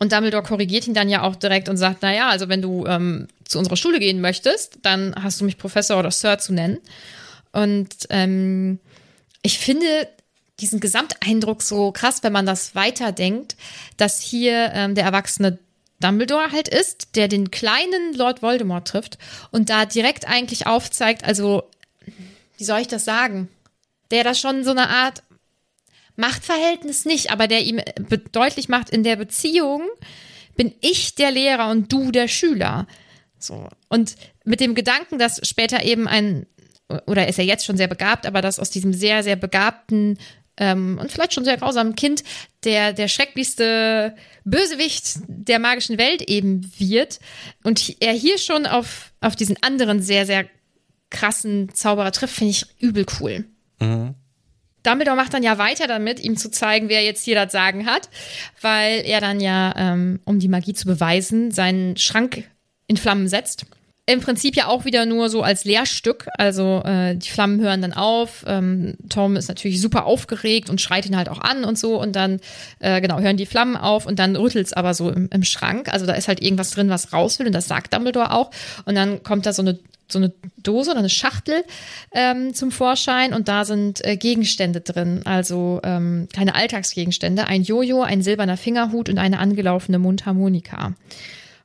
Und Dumbledore korrigiert ihn dann ja auch direkt und sagt, naja, also wenn du ähm, zu unserer Schule gehen möchtest, dann hast du mich Professor oder Sir zu nennen. Und ähm, ich finde diesen Gesamteindruck so krass, wenn man das weiterdenkt, dass hier ähm, der erwachsene Dumbledore halt ist, der den kleinen Lord Voldemort trifft und da direkt eigentlich aufzeigt, also, wie soll ich das sagen? Der da schon so eine Art Machtverhältnis nicht, aber der ihm deutlich macht, in der Beziehung bin ich der Lehrer und du der Schüler. So. Und mit dem Gedanken, dass später eben ein, oder ist er jetzt schon sehr begabt, aber dass aus diesem sehr, sehr begabten ähm, und vielleicht schon sehr grausamen Kind der, der schrecklichste Bösewicht der magischen Welt eben wird und er hier schon auf, auf diesen anderen sehr, sehr krassen Zauberer trifft, finde ich übel cool. Mhm. Dumbledore macht dann ja weiter damit, ihm zu zeigen, wer jetzt hier das Sagen hat, weil er dann ja, ähm, um die Magie zu beweisen, seinen Schrank in Flammen setzt im Prinzip ja auch wieder nur so als Lehrstück. Also äh, die Flammen hören dann auf. Ähm, Tom ist natürlich super aufgeregt und schreit ihn halt auch an und so. Und dann, äh, genau, hören die Flammen auf und dann rüttelt es aber so im, im Schrank. Also da ist halt irgendwas drin, was raus will und das sagt Dumbledore auch. Und dann kommt da so eine so eine Dose oder eine Schachtel ähm, zum Vorschein und da sind äh, Gegenstände drin, also ähm, keine Alltagsgegenstände, ein Jojo, ein silberner Fingerhut und eine angelaufene Mundharmonika.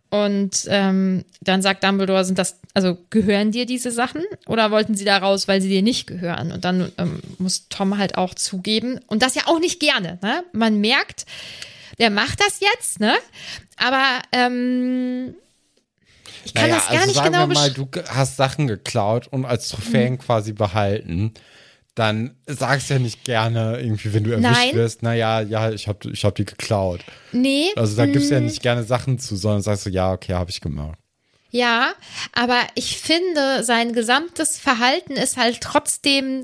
Und ähm, dann sagt Dumbledore, sind das, also gehören dir diese Sachen oder wollten sie da raus, weil sie dir nicht gehören? Und dann ähm, muss Tom halt auch zugeben. Und das ja auch nicht gerne. Ne? Man merkt, der macht das jetzt, ne? Aber ähm, ich kann naja, das gar also nicht sagen genau wir mal, du hast Sachen geklaut und als Trophäen hm. quasi behalten dann sagst du ja nicht gerne irgendwie, wenn du erwischt Nein. wirst, naja, ja, ich hab, ich hab die geklaut. Nee. Also da gibst du ja mm. nicht gerne Sachen zu, sondern sagst du, ja, okay, habe ich gemacht. Ja, aber ich finde, sein gesamtes Verhalten ist halt trotzdem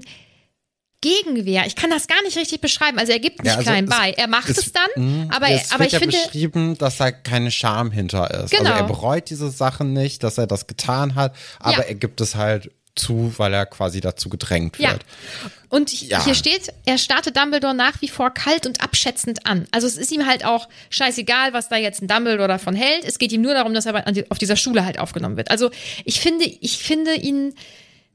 Gegenwehr. Ich kann das gar nicht richtig beschreiben. Also er gibt nicht ja, also klein bei. Er macht es, es dann, mh, aber, es aber ich ja finde beschrieben, dass da keine Scham hinter ist. Genau. Also er bereut diese Sachen nicht, dass er das getan hat, aber ja. er gibt es halt zu, weil er quasi dazu gedrängt wird. Ja. Und ja. hier steht, er startet Dumbledore nach wie vor kalt und abschätzend an. Also es ist ihm halt auch scheißegal, was da jetzt ein Dumbledore davon hält. Es geht ihm nur darum, dass er auf dieser Schule halt aufgenommen wird. Also ich finde, ich finde ihn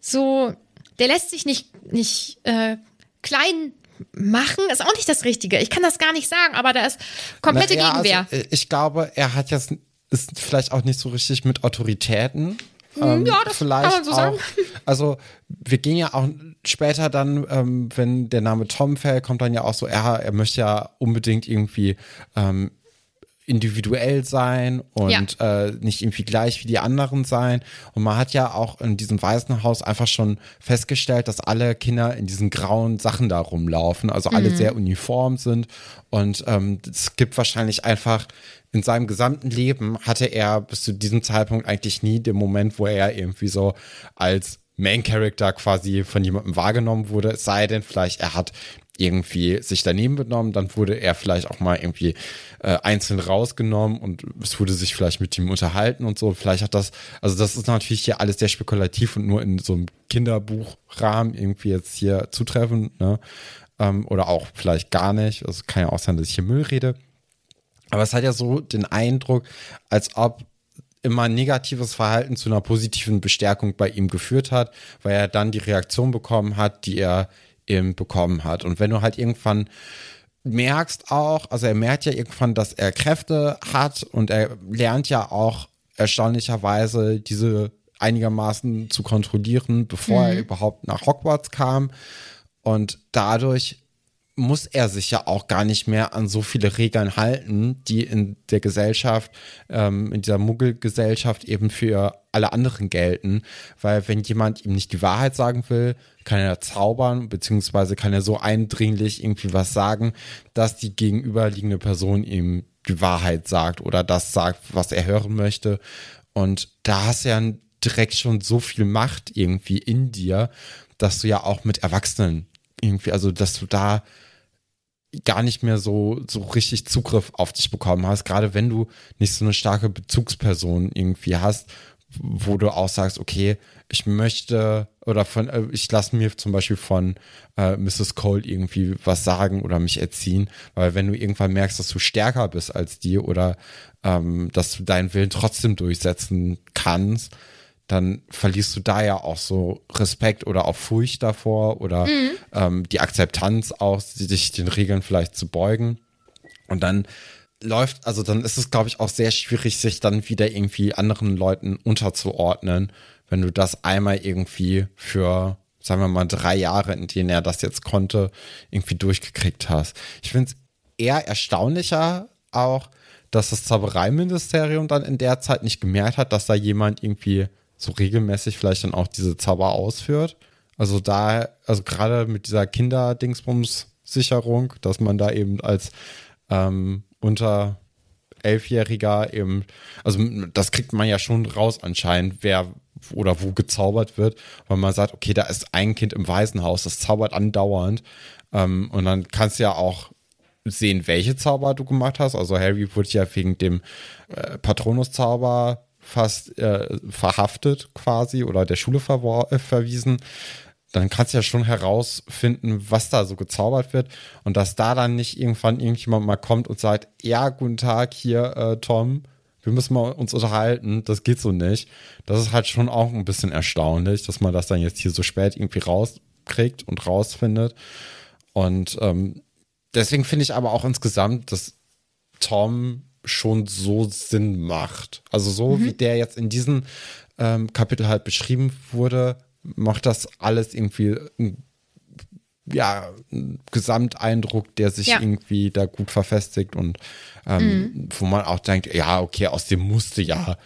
so, der lässt sich nicht, nicht äh, klein machen, ist auch nicht das Richtige. Ich kann das gar nicht sagen, aber da ist komplette Na, ja, Gegenwehr. Also, ich glaube, er hat jetzt ist vielleicht auch nicht so richtig mit Autoritäten ähm, ja, das vielleicht kann man so auch, sagen. Also wir gehen ja auch später dann, ähm, wenn der Name Tom fällt, kommt dann ja auch so, er, er möchte ja unbedingt irgendwie ähm, individuell sein und ja. äh, nicht irgendwie gleich wie die anderen sein. Und man hat ja auch in diesem Waisenhaus einfach schon festgestellt, dass alle Kinder in diesen grauen Sachen da rumlaufen, also alle mhm. sehr uniform sind. Und ähm, es gibt wahrscheinlich einfach in seinem gesamten Leben hatte er bis zu diesem Zeitpunkt eigentlich nie den Moment, wo er irgendwie so als Main Character quasi von jemandem wahrgenommen wurde, es sei denn vielleicht er hat irgendwie sich daneben benommen, dann wurde er vielleicht auch mal irgendwie äh, einzeln rausgenommen und es wurde sich vielleicht mit ihm unterhalten und so. Vielleicht hat das, also das ist natürlich hier alles sehr spekulativ und nur in so einem Kinderbuchrahmen irgendwie jetzt hier zutreffend, ne? Ähm, oder auch vielleicht gar nicht. Also kann ja auch sein, dass ich hier Müll rede. Aber es hat ja so den Eindruck, als ob immer negatives Verhalten zu einer positiven Bestärkung bei ihm geführt hat, weil er dann die Reaktion bekommen hat, die er eben bekommen hat. Und wenn du halt irgendwann merkst auch, also er merkt ja irgendwann, dass er Kräfte hat und er lernt ja auch erstaunlicherweise diese einigermaßen zu kontrollieren, bevor mhm. er überhaupt nach Hogwarts kam. Und dadurch muss er sich ja auch gar nicht mehr an so viele Regeln halten, die in der Gesellschaft, ähm, in dieser Muggelgesellschaft eben für alle anderen gelten. Weil wenn jemand ihm nicht die Wahrheit sagen will, kann er zaubern, beziehungsweise kann er so eindringlich irgendwie was sagen, dass die gegenüberliegende Person ihm die Wahrheit sagt oder das sagt, was er hören möchte. Und da hast du ja direkt schon so viel Macht irgendwie in dir, dass du ja auch mit Erwachsenen irgendwie, also dass du da gar nicht mehr so, so richtig Zugriff auf dich bekommen hast, gerade wenn du nicht so eine starke Bezugsperson irgendwie hast, wo du auch sagst, okay, ich möchte oder von, äh, ich lasse mir zum Beispiel von äh, Mrs. Cole irgendwie was sagen oder mich erziehen, weil wenn du irgendwann merkst, dass du stärker bist als die oder ähm, dass du deinen Willen trotzdem durchsetzen kannst, dann verlierst du da ja auch so Respekt oder auch Furcht davor oder mhm. ähm, die Akzeptanz auch, sich den Regeln vielleicht zu beugen. Und dann läuft, also dann ist es, glaube ich, auch sehr schwierig, sich dann wieder irgendwie anderen Leuten unterzuordnen, wenn du das einmal irgendwie für, sagen wir mal, drei Jahre, in denen er das jetzt konnte, irgendwie durchgekriegt hast. Ich finde es eher erstaunlicher auch, dass das Zaubereiministerium dann in der Zeit nicht gemerkt hat, dass da jemand irgendwie so regelmäßig vielleicht dann auch diese Zauber ausführt. Also da, also gerade mit dieser Kinderdingsbums-Sicherung, dass man da eben als ähm, unter Elfjähriger eben, also das kriegt man ja schon raus anscheinend, wer oder wo gezaubert wird, weil man sagt, okay, da ist ein Kind im Waisenhaus, das zaubert andauernd. Ähm, und dann kannst du ja auch sehen, welche Zauber du gemacht hast. Also Harry wurde ja wegen dem äh, Patronus-Zauber fast äh, verhaftet quasi oder der Schule äh, verwiesen dann kannst du ja schon herausfinden, was da so gezaubert wird und dass da dann nicht irgendwann irgendjemand mal kommt und sagt, ja, guten Tag hier, äh, Tom, wir müssen mal uns unterhalten, das geht so nicht. Das ist halt schon auch ein bisschen erstaunlich, dass man das dann jetzt hier so spät irgendwie rauskriegt und rausfindet. Und ähm, deswegen finde ich aber auch insgesamt, dass Tom schon so Sinn macht. Also so mhm. wie der jetzt in diesem ähm, Kapitel halt beschrieben wurde, macht das alles irgendwie ja, ein Gesamteindruck, der sich ja. irgendwie da gut verfestigt und ähm, mhm. wo man auch denkt, ja, okay, aus dem musste ja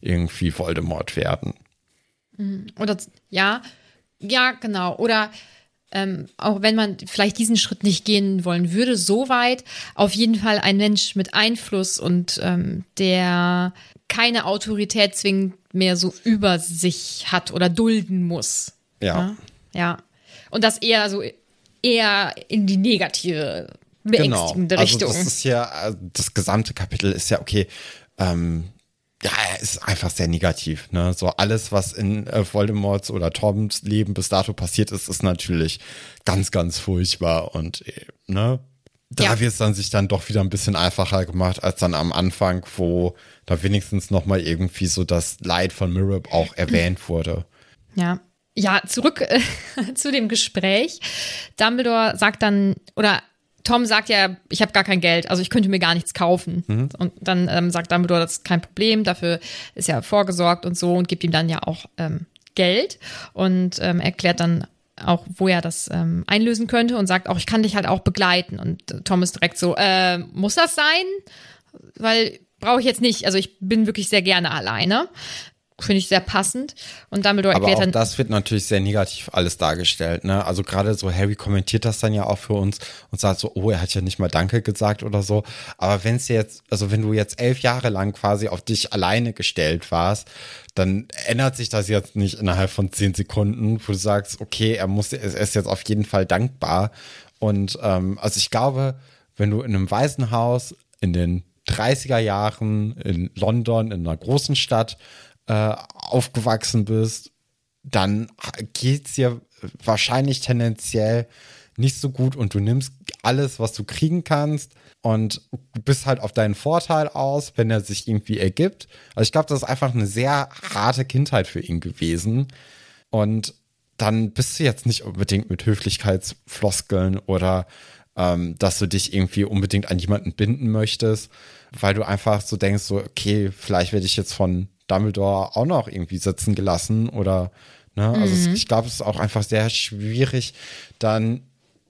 irgendwie Voldemort werden. Mhm. Oder ja, ja, genau. Oder ähm, auch wenn man vielleicht diesen Schritt nicht gehen wollen würde, so weit, auf jeden Fall ein Mensch mit Einfluss und ähm, der keine Autorität zwingend mehr so über sich hat oder dulden muss. Ja. Ja. ja. Und das eher so eher in die negative, beängstigende genau. Richtung. Also das ist ja, das gesamte Kapitel ist ja, okay, ähm, ja, ist einfach sehr negativ. Ne? So alles, was in äh, Voldemorts oder Toms Leben bis dato passiert ist, ist natürlich ganz, ganz furchtbar und äh, ne, da ja. wird es dann sich dann doch wieder ein bisschen einfacher gemacht als dann am Anfang, wo da wenigstens noch mal irgendwie so das Leid von Mirab auch erwähnt (clears throat) wurde. Ja. Ja, zurück äh, (laughs) zu dem Gespräch. Dumbledore sagt dann, oder Tom sagt ja, ich habe gar kein Geld, also ich könnte mir gar nichts kaufen. Mhm. Und dann ähm, sagt Dumbledore, das ist kein Problem, dafür ist ja vorgesorgt und so und gibt ihm dann ja auch ähm, Geld und ähm, erklärt dann auch, wo er das ähm, einlösen könnte und sagt auch, ich kann dich halt auch begleiten. Und äh, Tom ist direkt so, äh, muss das sein? Weil brauche ich jetzt nicht. Also ich bin wirklich sehr gerne alleine. Finde ich sehr passend. Und Dumbledore Aber erklärt auch dann. Das wird natürlich sehr negativ alles dargestellt. Ne? Also gerade so Harry kommentiert das dann ja auch für uns und sagt so, oh, er hat ja nicht mal Danke gesagt oder so. Aber wenn es jetzt, also wenn du jetzt elf Jahre lang quasi auf dich alleine gestellt warst, dann ändert sich das jetzt nicht innerhalb von zehn Sekunden, wo du sagst, okay, er muss, er ist jetzt auf jeden Fall dankbar. Und ähm, also ich glaube, wenn du in einem Waisenhaus in den 30er Jahren in London, in einer großen Stadt, äh, aufgewachsen bist, dann geht es dir wahrscheinlich tendenziell nicht so gut und du nimmst alles, was du kriegen kannst und bist halt auf deinen Vorteil aus, wenn er sich irgendwie ergibt. Also ich glaube, das ist einfach eine sehr harte Kindheit für ihn gewesen. Und dann bist du jetzt nicht unbedingt mit Höflichkeitsfloskeln oder ähm, dass du dich irgendwie unbedingt an jemanden binden möchtest, weil du einfach so denkst, so, okay, vielleicht werde ich jetzt von Dumbledore auch noch irgendwie sitzen gelassen oder, ne, also mhm. es, ich glaube, es ist auch einfach sehr schwierig, dann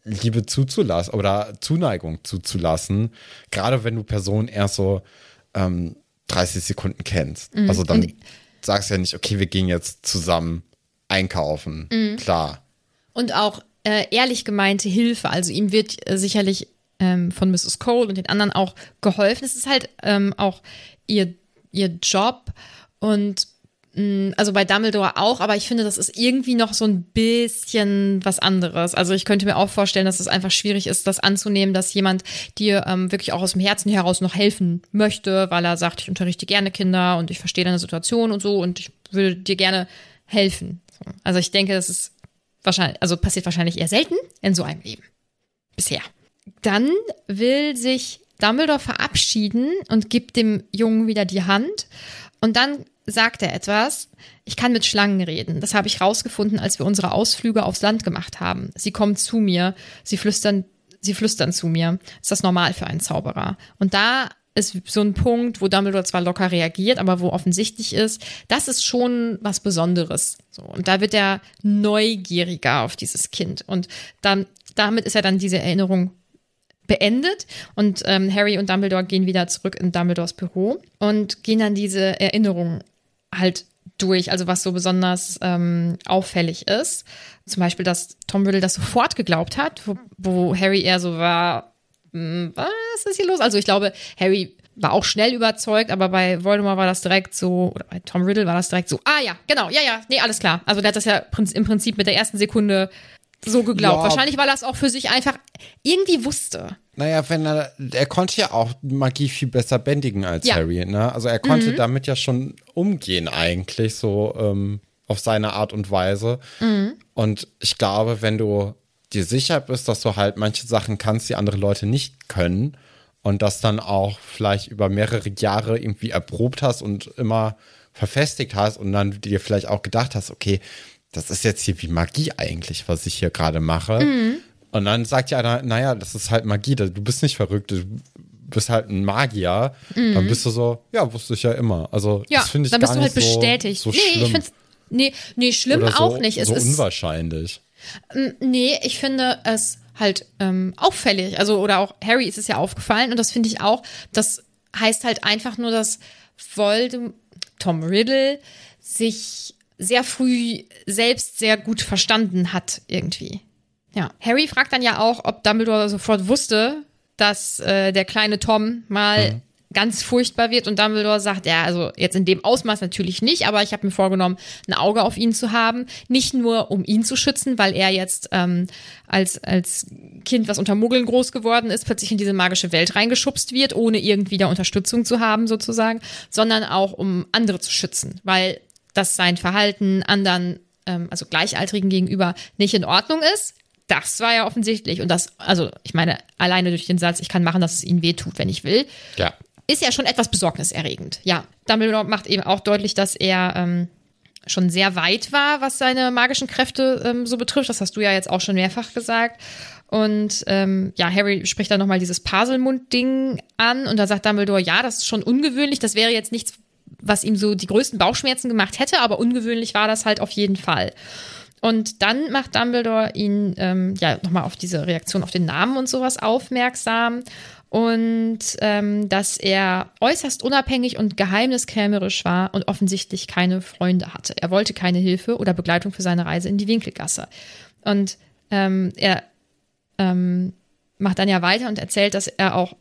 Liebe zuzulassen oder Zuneigung zuzulassen, gerade wenn du Personen erst so ähm, 30 Sekunden kennst. Mhm. Also dann Und sagst du ja nicht, okay, wir gehen jetzt zusammen einkaufen. Mhm. Klar. Und auch äh, ehrlich gemeinte Hilfe. Also ihm wird äh, sicherlich ähm, von Mrs. Cole und den anderen auch geholfen. Es ist halt ähm, auch ihr, ihr Job und also bei Dumbledore auch, aber ich finde, das ist irgendwie noch so ein bisschen was anderes. Also ich könnte mir auch vorstellen, dass es einfach schwierig ist, das anzunehmen, dass jemand dir ähm, wirklich auch aus dem Herzen heraus noch helfen möchte, weil er sagt, ich unterrichte gerne Kinder und ich verstehe deine Situation und so und ich würde dir gerne helfen. Also ich denke, das ist wahrscheinlich, also passiert wahrscheinlich eher selten in so einem Leben. Bisher. Dann will sich Dumbledore verabschieden und gibt dem Jungen wieder die Hand. Und dann sagt er etwas. Ich kann mit Schlangen reden. Das habe ich rausgefunden, als wir unsere Ausflüge aufs Land gemacht haben. Sie kommen zu mir. Sie flüstern, sie flüstern zu mir. Ist das normal für einen Zauberer? Und da ist so ein Punkt, wo Dumbledore zwar locker reagiert, aber wo offensichtlich ist, das ist schon was Besonderes. So, und da wird er neugieriger auf dieses Kind. Und dann, damit ist er dann diese Erinnerung beendet und ähm, Harry und Dumbledore gehen wieder zurück in Dumbledores Büro und gehen dann diese Erinnerungen halt durch, also was so besonders ähm, auffällig ist. Zum Beispiel, dass Tom Riddle das sofort geglaubt hat, wo, wo Harry eher so war, hm, was ist hier los? Also ich glaube, Harry war auch schnell überzeugt, aber bei Voldemort war das direkt so, oder bei Tom Riddle war das direkt so, ah ja, genau, ja, ja, nee, alles klar. Also der hat das ja im Prinzip mit der ersten Sekunde so geglaubt. Ja. Wahrscheinlich, weil er es auch für sich einfach irgendwie wusste. Naja, wenn er, er konnte ja auch Magie viel besser bändigen als ja. Harry, ne? Also er konnte mhm. damit ja schon umgehen eigentlich, so ähm, auf seine Art und Weise. Mhm. Und ich glaube, wenn du dir sicher bist, dass du halt manche Sachen kannst, die andere Leute nicht können und das dann auch vielleicht über mehrere Jahre irgendwie erprobt hast und immer verfestigt hast und dann dir vielleicht auch gedacht hast, okay, das ist jetzt hier wie Magie eigentlich, was ich hier gerade mache. Mhm. Und dann sagt ja einer, naja, das ist halt Magie, du bist nicht verrückt, du bist halt ein Magier. Mhm. Dann bist du so, ja, wusste ich ja immer. Also, ja, das finde ich dann bist gar du halt nicht bestätigt. So, so nee, schlimm. ich find's, nee, nee, schlimm Oder auch nicht. Es so ist unwahrscheinlich. Nee, ich finde es halt ähm, auffällig. Also, oder auch Harry ist es ja aufgefallen und das finde ich auch, das heißt halt einfach nur, dass Voldemort, Tom Riddle sich sehr früh selbst sehr gut verstanden hat, irgendwie. Ja. Harry fragt dann ja auch, ob Dumbledore sofort wusste, dass äh, der kleine Tom mal mhm. ganz furchtbar wird und Dumbledore sagt, ja, also jetzt in dem Ausmaß natürlich nicht, aber ich habe mir vorgenommen, ein Auge auf ihn zu haben, nicht nur um ihn zu schützen, weil er jetzt ähm, als als Kind, was unter Muggeln groß geworden ist, plötzlich in diese magische Welt reingeschubst wird, ohne irgendwie da Unterstützung zu haben sozusagen, sondern auch um andere zu schützen, weil dass sein Verhalten anderen, ähm, also Gleichaltrigen gegenüber, nicht in Ordnung ist. Das war ja offensichtlich. Und das, also ich meine, alleine durch den Satz, ich kann machen, dass es ihnen wehtut, wenn ich will, ja. ist ja schon etwas besorgniserregend. Ja, Dumbledore macht eben auch deutlich, dass er ähm, schon sehr weit war, was seine magischen Kräfte ähm, so betrifft. Das hast du ja jetzt auch schon mehrfach gesagt. Und ähm, ja, Harry spricht dann nochmal dieses Paselmund-Ding an und da sagt Dumbledore, ja, das ist schon ungewöhnlich, das wäre jetzt nichts, was ihm so die größten Bauchschmerzen gemacht hätte, aber ungewöhnlich war das halt auf jeden Fall. Und dann macht Dumbledore ihn ähm, ja nochmal auf diese Reaktion auf den Namen und sowas aufmerksam und ähm, dass er äußerst unabhängig und geheimniskrämerisch war und offensichtlich keine Freunde hatte. Er wollte keine Hilfe oder Begleitung für seine Reise in die Winkelgasse. Und ähm, er ähm, macht dann ja weiter und erzählt, dass er auch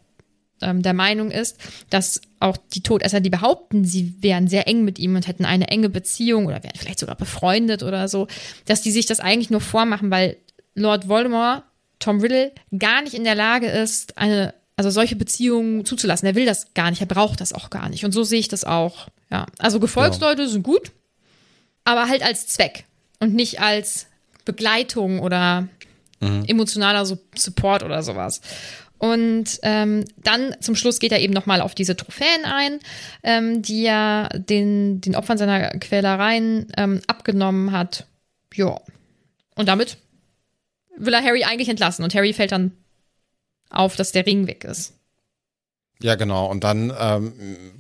ähm, der Meinung ist, dass auch die Todesser, die behaupten, sie wären sehr eng mit ihm und hätten eine enge Beziehung oder wären vielleicht sogar befreundet oder so, dass die sich das eigentlich nur vormachen, weil Lord Voldemort, Tom Riddle, gar nicht in der Lage ist, eine, also solche Beziehungen zuzulassen. Er will das gar nicht, er braucht das auch gar nicht. Und so sehe ich das auch. Ja, also Gefolgsleute ja. sind gut, aber halt als Zweck und nicht als Begleitung oder mhm. emotionaler Support oder sowas. Und ähm, dann zum Schluss geht er eben nochmal auf diese Trophäen ein, ähm, die er den, den Opfern seiner Quälereien ähm, abgenommen hat. Ja. Und damit will er Harry eigentlich entlassen. Und Harry fällt dann auf, dass der Ring weg ist. Ja, genau. Und dann ähm,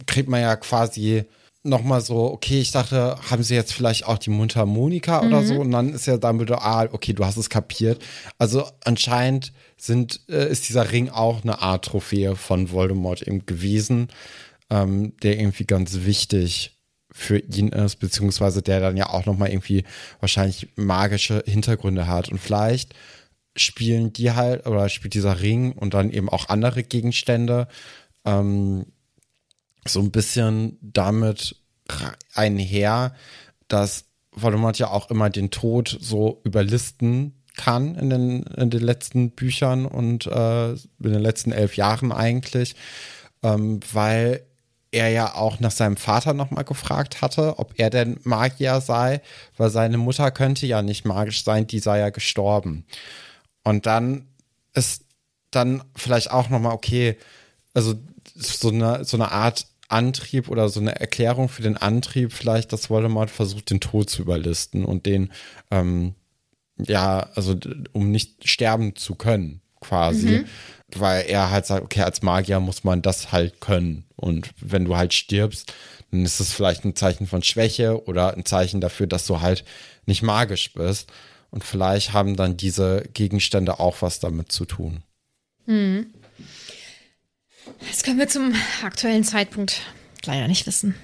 kriegt man ja quasi nochmal so, okay, ich dachte, haben sie jetzt vielleicht auch die Mundharmonika mhm. oder so? Und dann ist ja dann wieder, ah, okay, du hast es kapiert. Also anscheinend sind, äh, ist dieser Ring auch eine Art Trophäe von Voldemort eben gewesen, ähm, der irgendwie ganz wichtig für ihn ist, beziehungsweise der dann ja auch nochmal irgendwie wahrscheinlich magische Hintergründe hat. Und vielleicht spielen die halt, oder spielt dieser Ring und dann eben auch andere Gegenstände, ähm, so ein bisschen damit einher, dass Voldemort ja auch immer den Tod so überlisten kann in den, in den letzten Büchern und äh, in den letzten elf Jahren eigentlich, ähm, weil er ja auch nach seinem Vater nochmal gefragt hatte, ob er denn Magier sei, weil seine Mutter könnte ja nicht magisch sein, die sei ja gestorben. Und dann ist dann vielleicht auch nochmal, okay, also so eine, so eine Art Antrieb oder so eine Erklärung für den Antrieb, vielleicht, dass Voldemort versucht, den Tod zu überlisten und den, ähm, ja, also um nicht sterben zu können, quasi. Mhm. Weil er halt sagt, okay, als Magier muss man das halt können. Und wenn du halt stirbst, dann ist es vielleicht ein Zeichen von Schwäche oder ein Zeichen dafür, dass du halt nicht magisch bist. Und vielleicht haben dann diese Gegenstände auch was damit zu tun. Mhm. Das können wir zum aktuellen Zeitpunkt leider nicht wissen.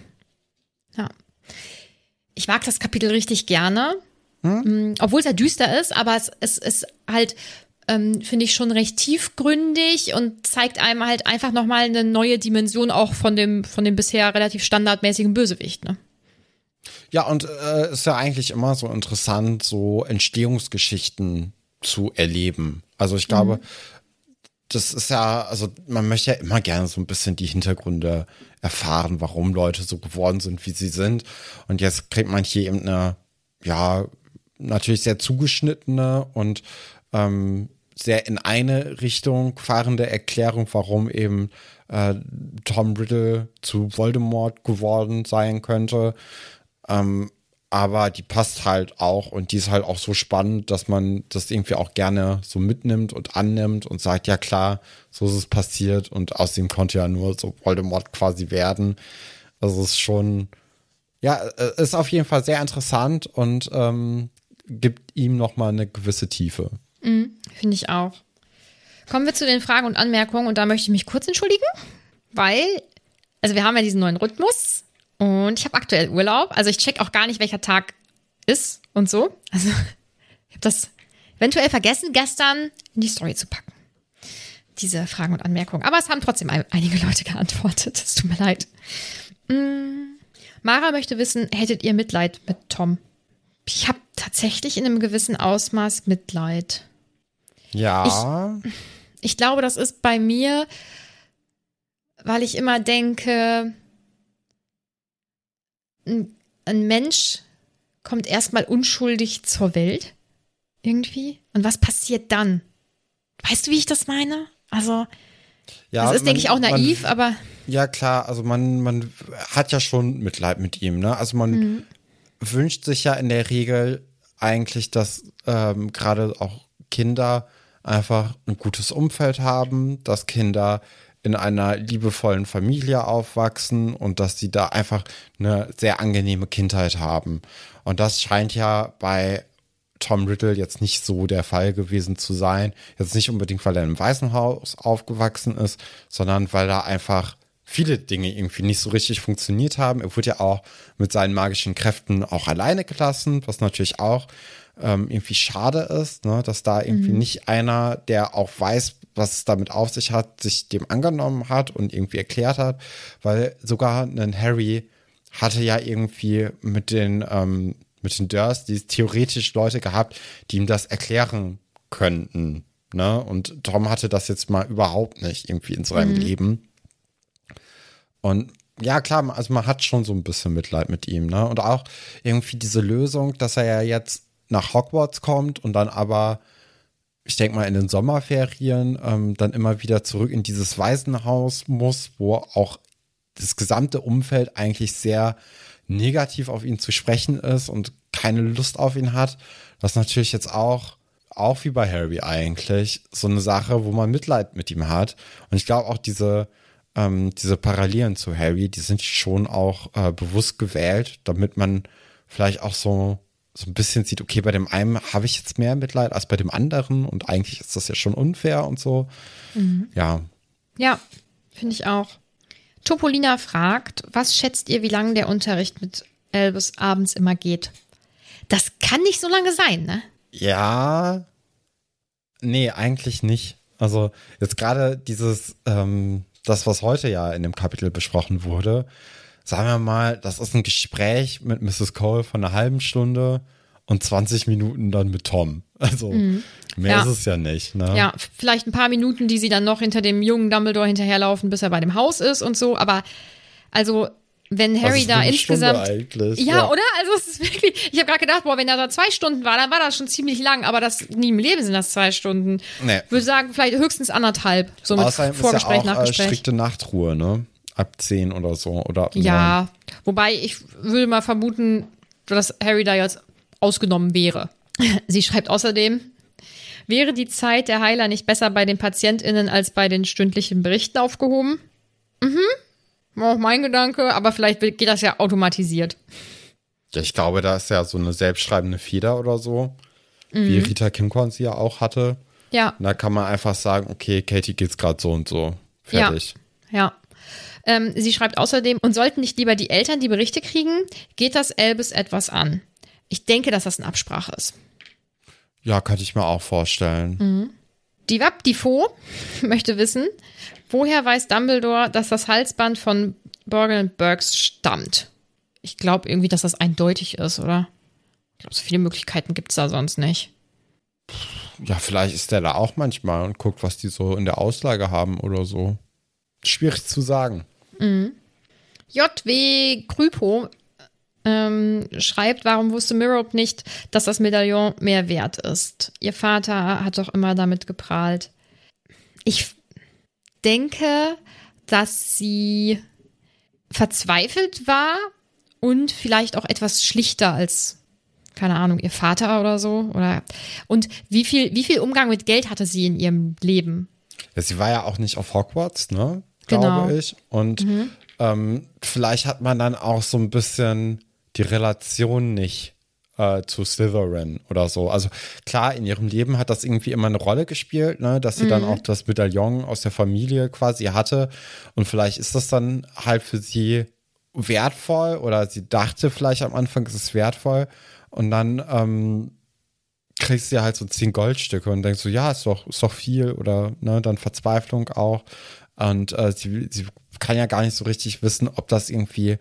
Ja. Ich mag das Kapitel richtig gerne, hm? Mm, obwohl es ja düster ist, aber es, es ist halt, ähm, finde ich, schon recht tiefgründig und zeigt einem halt einfach nochmal eine neue Dimension auch von dem, von dem bisher relativ standardmäßigen Bösewicht. Ne? Ja, und äh, ist ja eigentlich immer so interessant, so Entstehungsgeschichten zu erleben. Also ich glaube, mhm das ist ja, also man möchte ja immer gerne so ein bisschen die Hintergründe erfahren, warum Leute so geworden sind, wie sie sind. Und jetzt kriegt man hier eben eine, ja, natürlich sehr zugeschnittene und ähm, sehr in eine Richtung fahrende Erklärung, warum eben äh, Tom Riddle zu Voldemort geworden sein könnte. Ähm, aber die passt halt auch und die ist halt auch so spannend, dass man das irgendwie auch gerne so mitnimmt und annimmt und sagt, ja klar, so ist es passiert und aus dem konnte ja nur so Voldemort quasi werden. Also es ist schon, ja, äh, ist auf jeden Fall sehr interessant und ähm, gibt ihm nochmal eine gewisse Tiefe. Mhm, Finde ich auch. Kommen wir zu den Fragen und Anmerkungen und da möchte ich mich kurz entschuldigen, weil, also wir haben ja diesen neuen Rhythmus und ich habe aktuell Urlaub. Also ich check auch gar nicht, welcher Tag ist und so. Also (laughs) ich habe das eventuell vergessen, gestern in die Story zu packen. Diese Fragen und Anmerkungen. Aber es haben trotzdem einige Leute geantwortet. Es tut mir leid. Mm. Mara möchte wissen, hättet ihr Mitleid mit Tom? Ich habe tatsächlich in einem gewissen Ausmaß Mitleid. Ja. Ich, ich glaube, das ist bei mir, weil ich immer denke, ein, Mensch kommt erstmal unschuldig zur Welt. Irgendwie. Und was passiert dann? Weißt du, wie ich das meine? Also, ja, das ist, man, denke ich, auch naiv, man, aber. Ja, klar, also man, man hat ja schon Mitleid mit ihm, ne? Also man mhm. wünscht sich ja in der Regel eigentlich, dass ähm, gerade auch Kinder einfach ein gutes Umfeld haben, dass Kinder in einer liebevollen Familie aufwachsen und dass sie da einfach eine sehr angenehme Kindheit haben. Und das scheint ja bei Tom Riddle jetzt nicht so der Fall gewesen zu sein. Jetzt nicht unbedingt, weil er im Waisenhaus aufgewachsen ist, sondern weil da einfach viele Dinge irgendwie nicht so richtig funktioniert haben. Er wurde ja auch mit seinen magischen Kräften auch alleine gelassen, was natürlich auch ähm, irgendwie schade ist, ne, dass da irgendwie mhm. nicht einer, der auch weiß, was es damit auf sich hat, sich dem angenommen hat und irgendwie erklärt hat, weil sogar ein Harry hatte ja irgendwie mit den, ähm, mit den Dursleys theoretisch Leute gehabt, die ihm das erklären könnten. Ne? Und Tom hatte das jetzt mal überhaupt nicht irgendwie in seinem mhm. Leben. Und ja, klar, also man hat schon so ein bisschen Mitleid mit ihm, ne? Und auch irgendwie diese Lösung, dass er ja jetzt nach Hogwarts kommt und dann aber ich denke mal, in den Sommerferien ähm, dann immer wieder zurück in dieses Waisenhaus muss, wo auch das gesamte Umfeld eigentlich sehr negativ auf ihn zu sprechen ist und keine Lust auf ihn hat. Das ist natürlich jetzt auch, auch wie bei Harry eigentlich, so eine Sache, wo man Mitleid mit ihm hat. Und ich glaube auch diese, ähm, diese Parallelen zu Harry, die sind schon auch äh, bewusst gewählt, damit man vielleicht auch so so ein bisschen sieht, okay, bei dem einen habe ich jetzt mehr Mitleid als bei dem anderen und eigentlich ist das ja schon unfair und so. Mhm. Ja. Ja, finde ich auch. Topolina fragt, was schätzt ihr, wie lange der Unterricht mit Elvis abends immer geht? Das kann nicht so lange sein, ne? Ja. Nee, eigentlich nicht. Also jetzt gerade dieses, ähm, das, was heute ja in dem Kapitel besprochen wurde, sagen wir mal, das ist ein Gespräch mit Mrs. Cole von einer halben Stunde und 20 Minuten dann mit Tom. Also mehr Ja. ist es ja nicht. Ne? Ja, vielleicht ein paar Minuten, die sie dann noch hinter dem jungen Dumbledore hinterherlaufen, bis er bei dem Haus ist und so. Aber also, wenn Das Harry da insgesamt. eigentlich. Ja, oder? Also es ist wirklich. Ich habe gerade gedacht, boah, wenn er da zwei Stunden war, dann war das schon ziemlich lang. Aber das nie im Leben sind das zwei Stunden. Nee. Würde sagen, vielleicht höchstens anderthalb. So mit Außerdem Vorgespräch, ist ja auch äh, Nachgespräch. strikte Nachtruhe, ne? Ab 10 oder so. Oder Ja, wobei ich würde mal vermuten, dass Harry da jetzt ausgenommen wäre. Sie schreibt außerdem, wäre die Zeit der Heiler nicht besser bei den PatientInnen als bei den stündlichen Berichten aufgehoben? Mhm. War auch mein Gedanke, aber vielleicht geht das ja automatisiert. Ja, ich glaube, da ist ja so eine selbstschreibende Feder oder so, wie Mhm. Rita Kimkorn sie ja auch hatte. Ja, Und da kann man einfach sagen, okay, Katie geht's gerade so und so. Fertig. ja. Ähm, sie schreibt außerdem, und sollten nicht lieber die Eltern die Berichte kriegen, geht das Elbes etwas an. Ich denke, dass das eine Absprache ist. Ja, könnte ich mir auch vorstellen. Mhm. Die Wab Difo (laughs) möchte wissen, woher weiß Dumbledore, dass das Halsband von Borgin Burks stammt? Ich glaube irgendwie, dass das eindeutig ist, oder? Ich glaube, so viele Möglichkeiten gibt es da sonst nicht. Ja, vielleicht ist der da auch manchmal und guckt, was die so in der Auslage haben oder so. Schwierig zu sagen. JW Krypo ähm, schreibt, warum wusste Mirope nicht, dass das Medaillon mehr wert ist? Ihr Vater hat doch immer damit geprahlt. Ich denke, dass sie verzweifelt war und vielleicht auch etwas schlichter als, keine Ahnung, ihr Vater oder so. Oder und wie viel, wie viel Umgang mit Geld hatte sie in ihrem Leben? Ja, sie war ja auch nicht auf Hogwarts, ne? Genau. Glaube ich. Und ähm, vielleicht hat man dann auch so ein bisschen die Relation nicht äh, zu Slytherin oder so. Also klar, in ihrem Leben hat das irgendwie immer eine Rolle gespielt, ne? dass sie dann auch das Medaillon aus der Familie quasi hatte. Und vielleicht ist das dann halt für sie wertvoll oder sie dachte vielleicht am Anfang, es ist wertvoll. Und dann ähm, kriegst du ja halt so zehn Goldstücke und denkst so, ja, ist doch, ist doch viel oder ne, dann Verzweiflung auch. Und äh, sie, sie kann ja gar nicht so richtig wissen, ob das irgendwie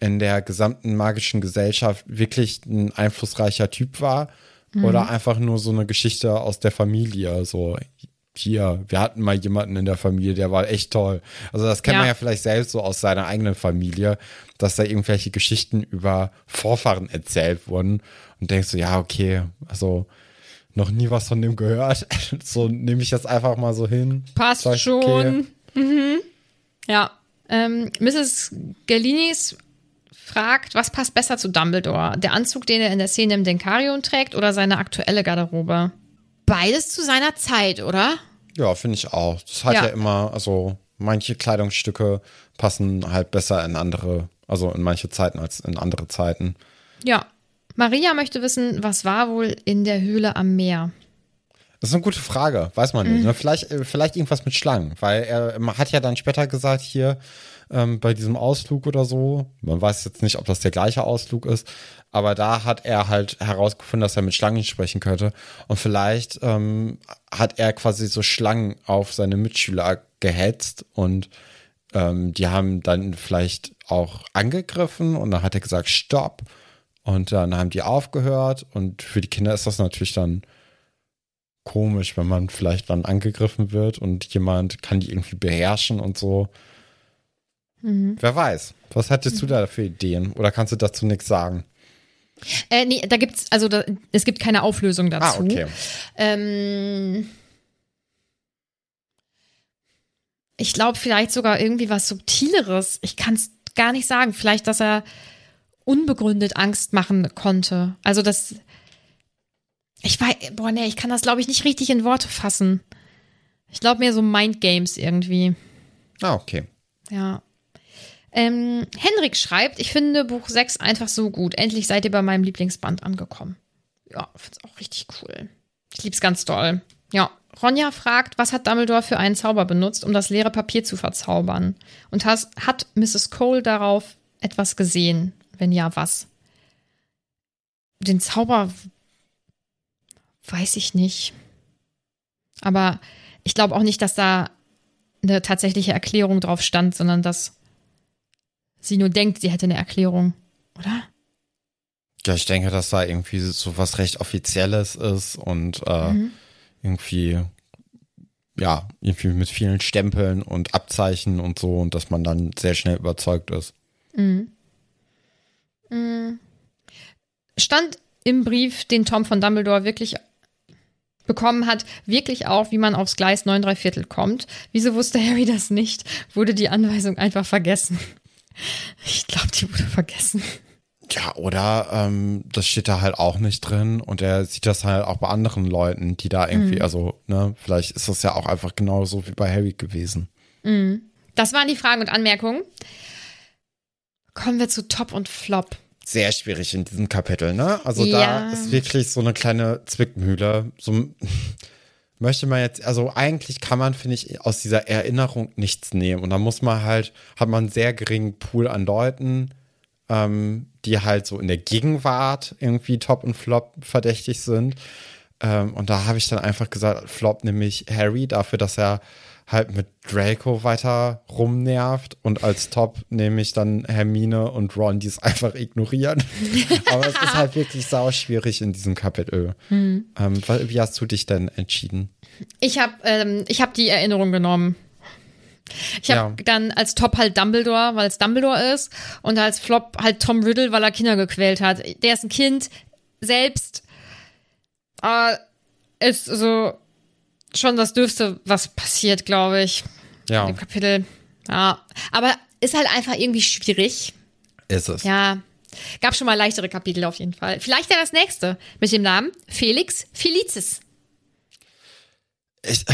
in der gesamten magischen Gesellschaft wirklich ein einflussreicher Typ war oder einfach nur so eine Geschichte aus der Familie. So, hier, wir hatten mal jemanden in der Familie, der war echt toll. Also das kennt Ja. man ja vielleicht selbst so aus seiner eigenen Familie, dass da irgendwelche Geschichten über Vorfahren erzählt wurden und denkst so, ja, okay, also noch nie was von dem gehört. (laughs) So nehme ich das einfach mal so hin. Passt Sag schon. Mhm. Ja. Ähm, Mrs. Gallinis fragt, was passt besser zu Dumbledore? Der Anzug, den er in der Szene im Denkarion trägt oder seine aktuelle Garderobe? Beides zu seiner Zeit, oder? Ja, finde ich auch. Das hat ja. Ja. immer, also manche Kleidungsstücke passen halt besser in andere, also in manche Zeiten als in andere Zeiten. Ja. Maria möchte wissen, was war wohl in der Höhle am Meer? Das ist eine gute Frage, weiß man nicht. Ne? Vielleicht, äh, vielleicht irgendwas mit Schlangen, weil er man hat ja dann später gesagt, hier ähm, bei diesem Ausflug oder so, man weiß jetzt nicht, ob das der gleiche Ausflug ist, aber da hat er halt herausgefunden, dass er mit Schlangen sprechen könnte. Und vielleicht ähm, hat er quasi so Schlangen auf seine Mitschüler gehetzt und ähm, die haben dann vielleicht auch angegriffen und dann hat er gesagt, stopp. Und dann haben die aufgehört und für die Kinder ist das natürlich dann komisch, wenn man vielleicht dann angegriffen wird und jemand kann die irgendwie beherrschen und so. Wer weiß. Was hattest du da für Ideen? Oder kannst du dazu nichts sagen? Äh, nee, da gibt's, also da, es gibt keine Auflösung dazu. Ah, okay. Ähm, ich glaube vielleicht sogar irgendwie was Subtileres. Ich kann es gar nicht sagen. Vielleicht, dass er unbegründet Angst machen konnte. Also das. Ich weiß, boah, nee, ich kann das, glaube ich, nicht richtig in Worte fassen. Ich glaube mehr so Mindgames irgendwie. Ah, okay. Ja. Ähm, Henrik schreibt, ich finde Buch 6 einfach so gut. Endlich seid ihr bei meinem Lieblingsband angekommen. Ja, find's auch richtig cool. Ich lieb's ganz doll. Ja. Ronja fragt, was hat Dumbledore für einen Zauber benutzt, um das leere Papier zu verzaubern? Und has, hat Mrs. Cole darauf etwas gesehen? Wenn ja, was? Den Zauber weiß ich nicht. Aber ich glaube auch nicht, dass da eine tatsächliche Erklärung drauf stand, sondern dass sie nur denkt, sie hätte eine Erklärung, oder? Ja, ich denke, dass da irgendwie so was recht Offizielles ist und äh, mhm. irgendwie, ja, irgendwie mit vielen Stempeln und Abzeichen und so und dass man dann sehr schnell überzeugt ist. Mhm. Mhm. Stand im Brief, den Tom von Dumbledore wirklich bekommen hat, wirklich auch, wie man aufs Gleis 9 3 Viertel kommt. Wieso wusste Harry das nicht? Wurde die Anweisung einfach vergessen? (laughs) Ich glaube, die wurde vergessen. Ja, oder ähm, das steht da halt auch nicht drin und er sieht das halt auch bei anderen Leuten, die da irgendwie, mhm. also, ne, vielleicht ist das ja auch einfach genauso wie bei Harry gewesen. Mhm. Das waren die Fragen und Anmerkungen. Kommen wir zu Top und Flop. Sehr schwierig in diesem Kapitel, ne? Also ja. da ist wirklich so eine kleine Zwickmühle. So (laughs) möchte man jetzt, also eigentlich kann man, finde ich, aus dieser Erinnerung nichts nehmen. Und da muss man halt, hat man einen sehr geringen Pool an Leuten, ähm, die halt so in der Gegenwart irgendwie Top und Flop verdächtig sind. Ähm, und da habe ich dann einfach gesagt, Flop nämlich Harry dafür, dass er halt mit Draco weiter rumnervt und als Top nehme ich dann Hermine und Ron, die es einfach ignorieren. (laughs) Aber es ist halt wirklich sau schwierig in diesem Kapitel. Hm. Ähm, wie hast du dich denn entschieden? Ich habe ähm, hab die Erinnerung genommen. Ich habe ja. dann als Top halt Dumbledore, weil es Dumbledore ist, und als Flop halt Tom Riddle, weil er Kinder gequält hat. Der ist ein Kind selbst. Äh, ist so schon das Dürfste, was passiert, glaube ich. Ja. In dem Kapitel. Ja. Aber ist halt einfach irgendwie schwierig. Ist es. Ja. Gab schon mal leichtere Kapitel auf jeden Fall. Vielleicht ja das nächste mit dem Namen Felix Felicis. Ich,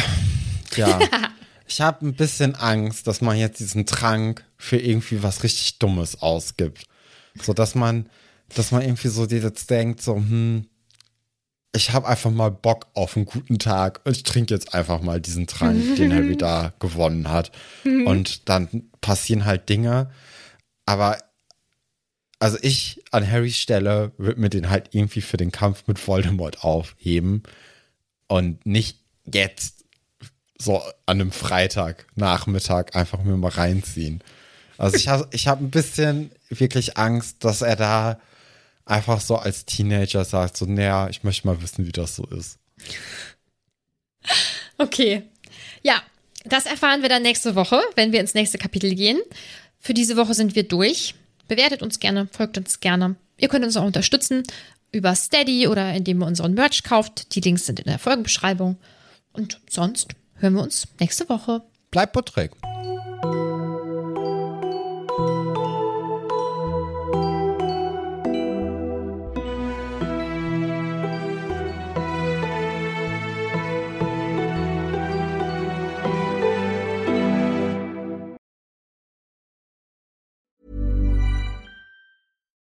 ja. (laughs) ich habe ein bisschen Angst, dass man jetzt diesen Trank für irgendwie was richtig Dummes ausgibt. So dass man, dass man irgendwie so jetzt denkt, so, hm, ich habe einfach mal Bock auf einen guten Tag und ich trinke jetzt einfach mal diesen Trank, den Harry (laughs) da gewonnen hat. Und dann passieren halt Dinge. Aber also ich an Harrys Stelle würde mir den halt irgendwie für den Kampf mit Voldemort aufheben und nicht jetzt so an einem Freitagnachmittag einfach mir mal reinziehen. Also ich habe ich hab ein bisschen wirklich Angst, dass er da einfach so als Teenager sagt, so, naja, ich möchte mal wissen, wie das so ist. Okay. Ja, das erfahren wir dann nächste Woche, wenn wir ins nächste Kapitel gehen. Für diese Woche sind wir durch. Bewertet uns gerne, folgt uns gerne. Ihr könnt uns auch unterstützen über Steady oder indem ihr unseren Merch kauft. Die Links sind in der Folgenbeschreibung. Und sonst hören wir uns nächste Woche. Bleibt Porträt.